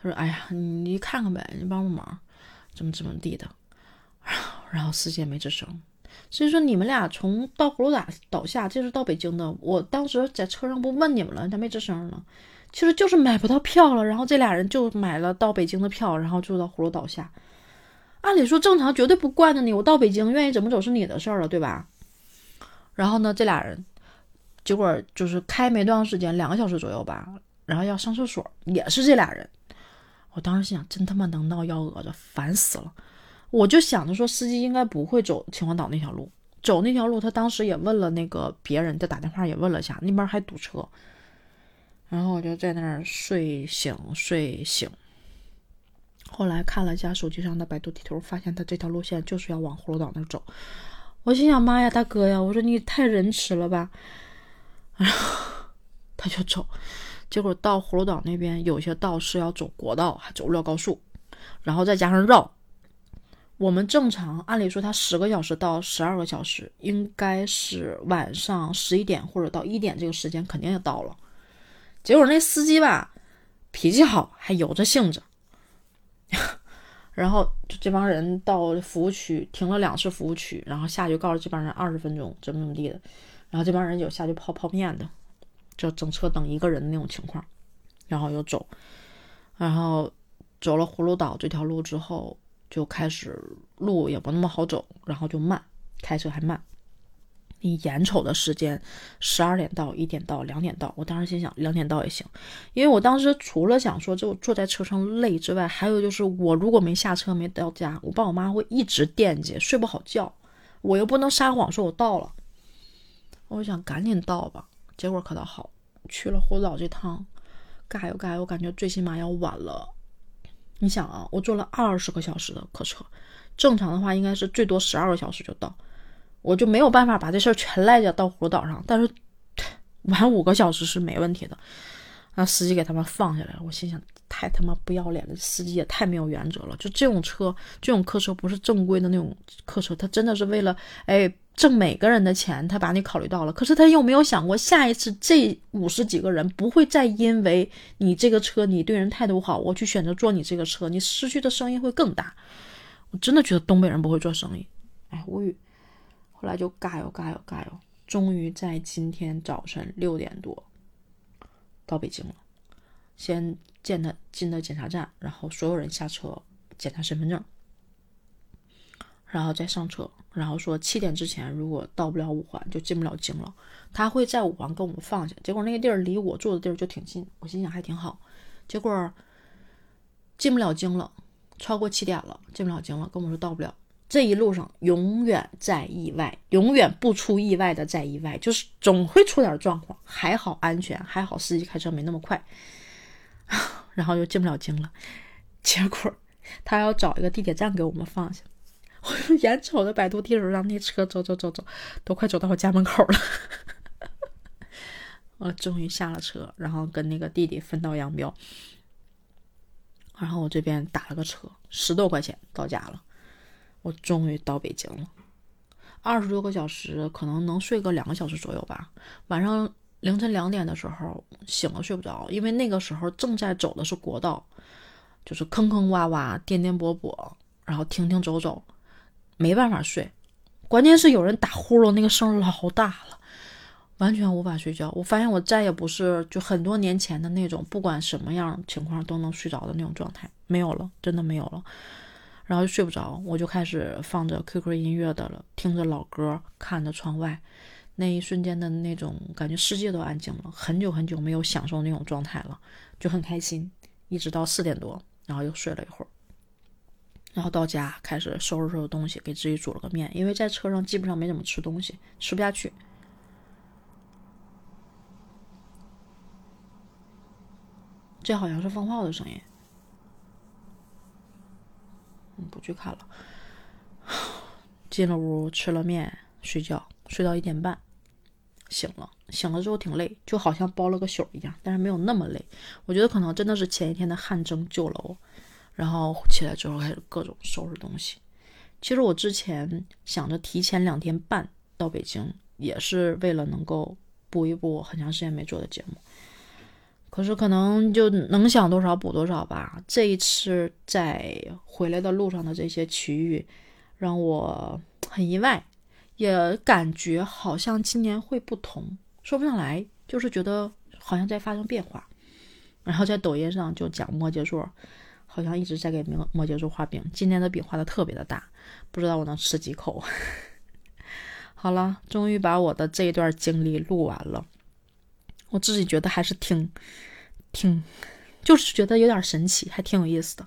他说：“哎呀，你看看呗，你帮帮忙，怎么怎么地的。”然后司机也没吱声。所以说你们俩从到葫芦岛岛下，这是到北京的。我当时在车上不问你们了，他没吱声呢。其实就是买不到票了，然后这俩人就买了到北京的票，然后就到葫芦岛下。按理说正常，绝对不惯着你。我到北京愿意怎么走是你的事儿了，对吧？然后呢，这俩人结果就是开没多长时间，两个小时左右吧。然后要上厕所，也是这俩人。我当时心想，真他妈能闹幺蛾子，烦死了！我就想着说，司机应该不会走秦皇岛那条路，走那条路，他当时也问了那个别人，他打电话也问了一下，那边还堵车。然后我就在那儿睡醒睡醒。后来看了一下手机上的百度地图，发现他这条路线就是要往葫芦岛那走。我心想，妈呀，大哥呀！我说你太仁慈了吧！然后他就走。结果到葫芦岛那边，有些道是要走国道，还走不了高速，然后再加上绕。我们正常按理说，他十个小时到十二个小时，应该是晚上十一点或者到一点这个时间肯定也到了。结果那司机吧，脾气好，还有着性子。然后就这帮人到服务区停了两次服务区，然后下去告诉这帮人二十分钟怎么怎么地的，然后这帮人有下去泡泡面的。就整车等一个人的那种情况，然后又走，然后走了葫芦岛这条路之后，就开始路也不那么好走，然后就慢，开车还慢。你眼瞅的时间，十二点到，一点到，两点到。我当时心想，两点到也行，因为我当时除了想说就坐在车上累之外，还有就是我如果没下车没到家，我爸我妈会一直惦记，睡不好觉。我又不能撒谎说我到了，我想赶紧到吧。结果可倒好，去了葫芦岛这趟，嘎哟嘎，我感觉最起码要晚了。你想啊，我坐了二十个小时的客车，正常的话应该是最多十二个小时就到。我就没有办法把这事儿全赖着到葫芦岛上，但是 晚五个小时是没问题的。那司机给他们放下来了，我心想太他妈不要脸了，司机也太没有原则了。就这种车，这种客车不是正规的那种客车，他真的是为了哎挣每个人的钱，他把你考虑到了。可是他又没有想过下一次这五十几个人不会再因为你这个车你对人态度好，我去选择坐你这个车，你失去的生意会更大。我真的觉得东北人不会做生意，哎无语。后来就嘎哟嘎哟嘎哟，终于在今天早晨六点多到北京了。先见他进的检查站，然后所有人下车检查身份证，然后再上车，然后说七点之前如果到不了五环就进不了京了。他会在五环跟我们放下。结果那个地儿离我住的地儿就挺近，我心想还挺好。结果进不了京了，超过七点了，进不了京了，跟我说到不了。这一路上永远在意外，永远不出意外的在意外，就是总会出点状况。还好安全，还好司机开车没那么快，然后就进不了京了。结果他要找一个地铁站给我们放下，我 眼瞅着百度地图让那车走走走走，都快走到我家门口了。我终于下了车，然后跟那个弟弟分道扬镳。然后我这边打了个车，十多块钱到家了。我终于到北京了，二十多个小时，可能能睡个两个小时左右吧。晚上凌晨两点的时候醒了，睡不着，因为那个时候正在走的是国道，就是坑坑洼洼、颠颠簸簸，然后停停走走，没办法睡。关键是有人打呼噜，那个声老大了，完全无法睡觉。我发现我再也不是就很多年前的那种，不管什么样情况都能睡着的那种状态，没有了，真的没有了。然后就睡不着，我就开始放着 QQ 音乐的了，听着老歌，看着窗外，那一瞬间的那种感觉，世界都安静了。很久很久没有享受那种状态了，就很开心。一直到四点多，然后又睡了一会儿，然后到家开始收拾收拾东西，给自己煮了个面，因为在车上基本上没怎么吃东西，吃不下去。这好像是放炮的声音。嗯不去看了，进了屋吃了面睡觉，睡到一点半，醒了。醒了之后挺累，就好像包了个宿一样，但是没有那么累。我觉得可能真的是前一天的汗蒸救了我。然后起来之后开始各种收拾东西。其实我之前想着提前两天半到北京，也是为了能够补一补我很长时间没做的节目。可是可能就能想多少补多少吧。这一次在回来的路上的这些奇遇，让我很意外，也感觉好像今年会不同，说不上来，就是觉得好像在发生变化。然后在抖音上就讲摩羯座，好像一直在给摩摩羯座画饼，今天的饼画的特别的大，不知道我能吃几口。好了，终于把我的这一段经历录完了。我自己觉得还是挺，挺，就是觉得有点神奇，还挺有意思的，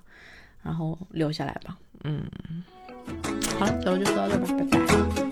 然后留下来吧。嗯，好了，咱们就说到这吧，拜拜。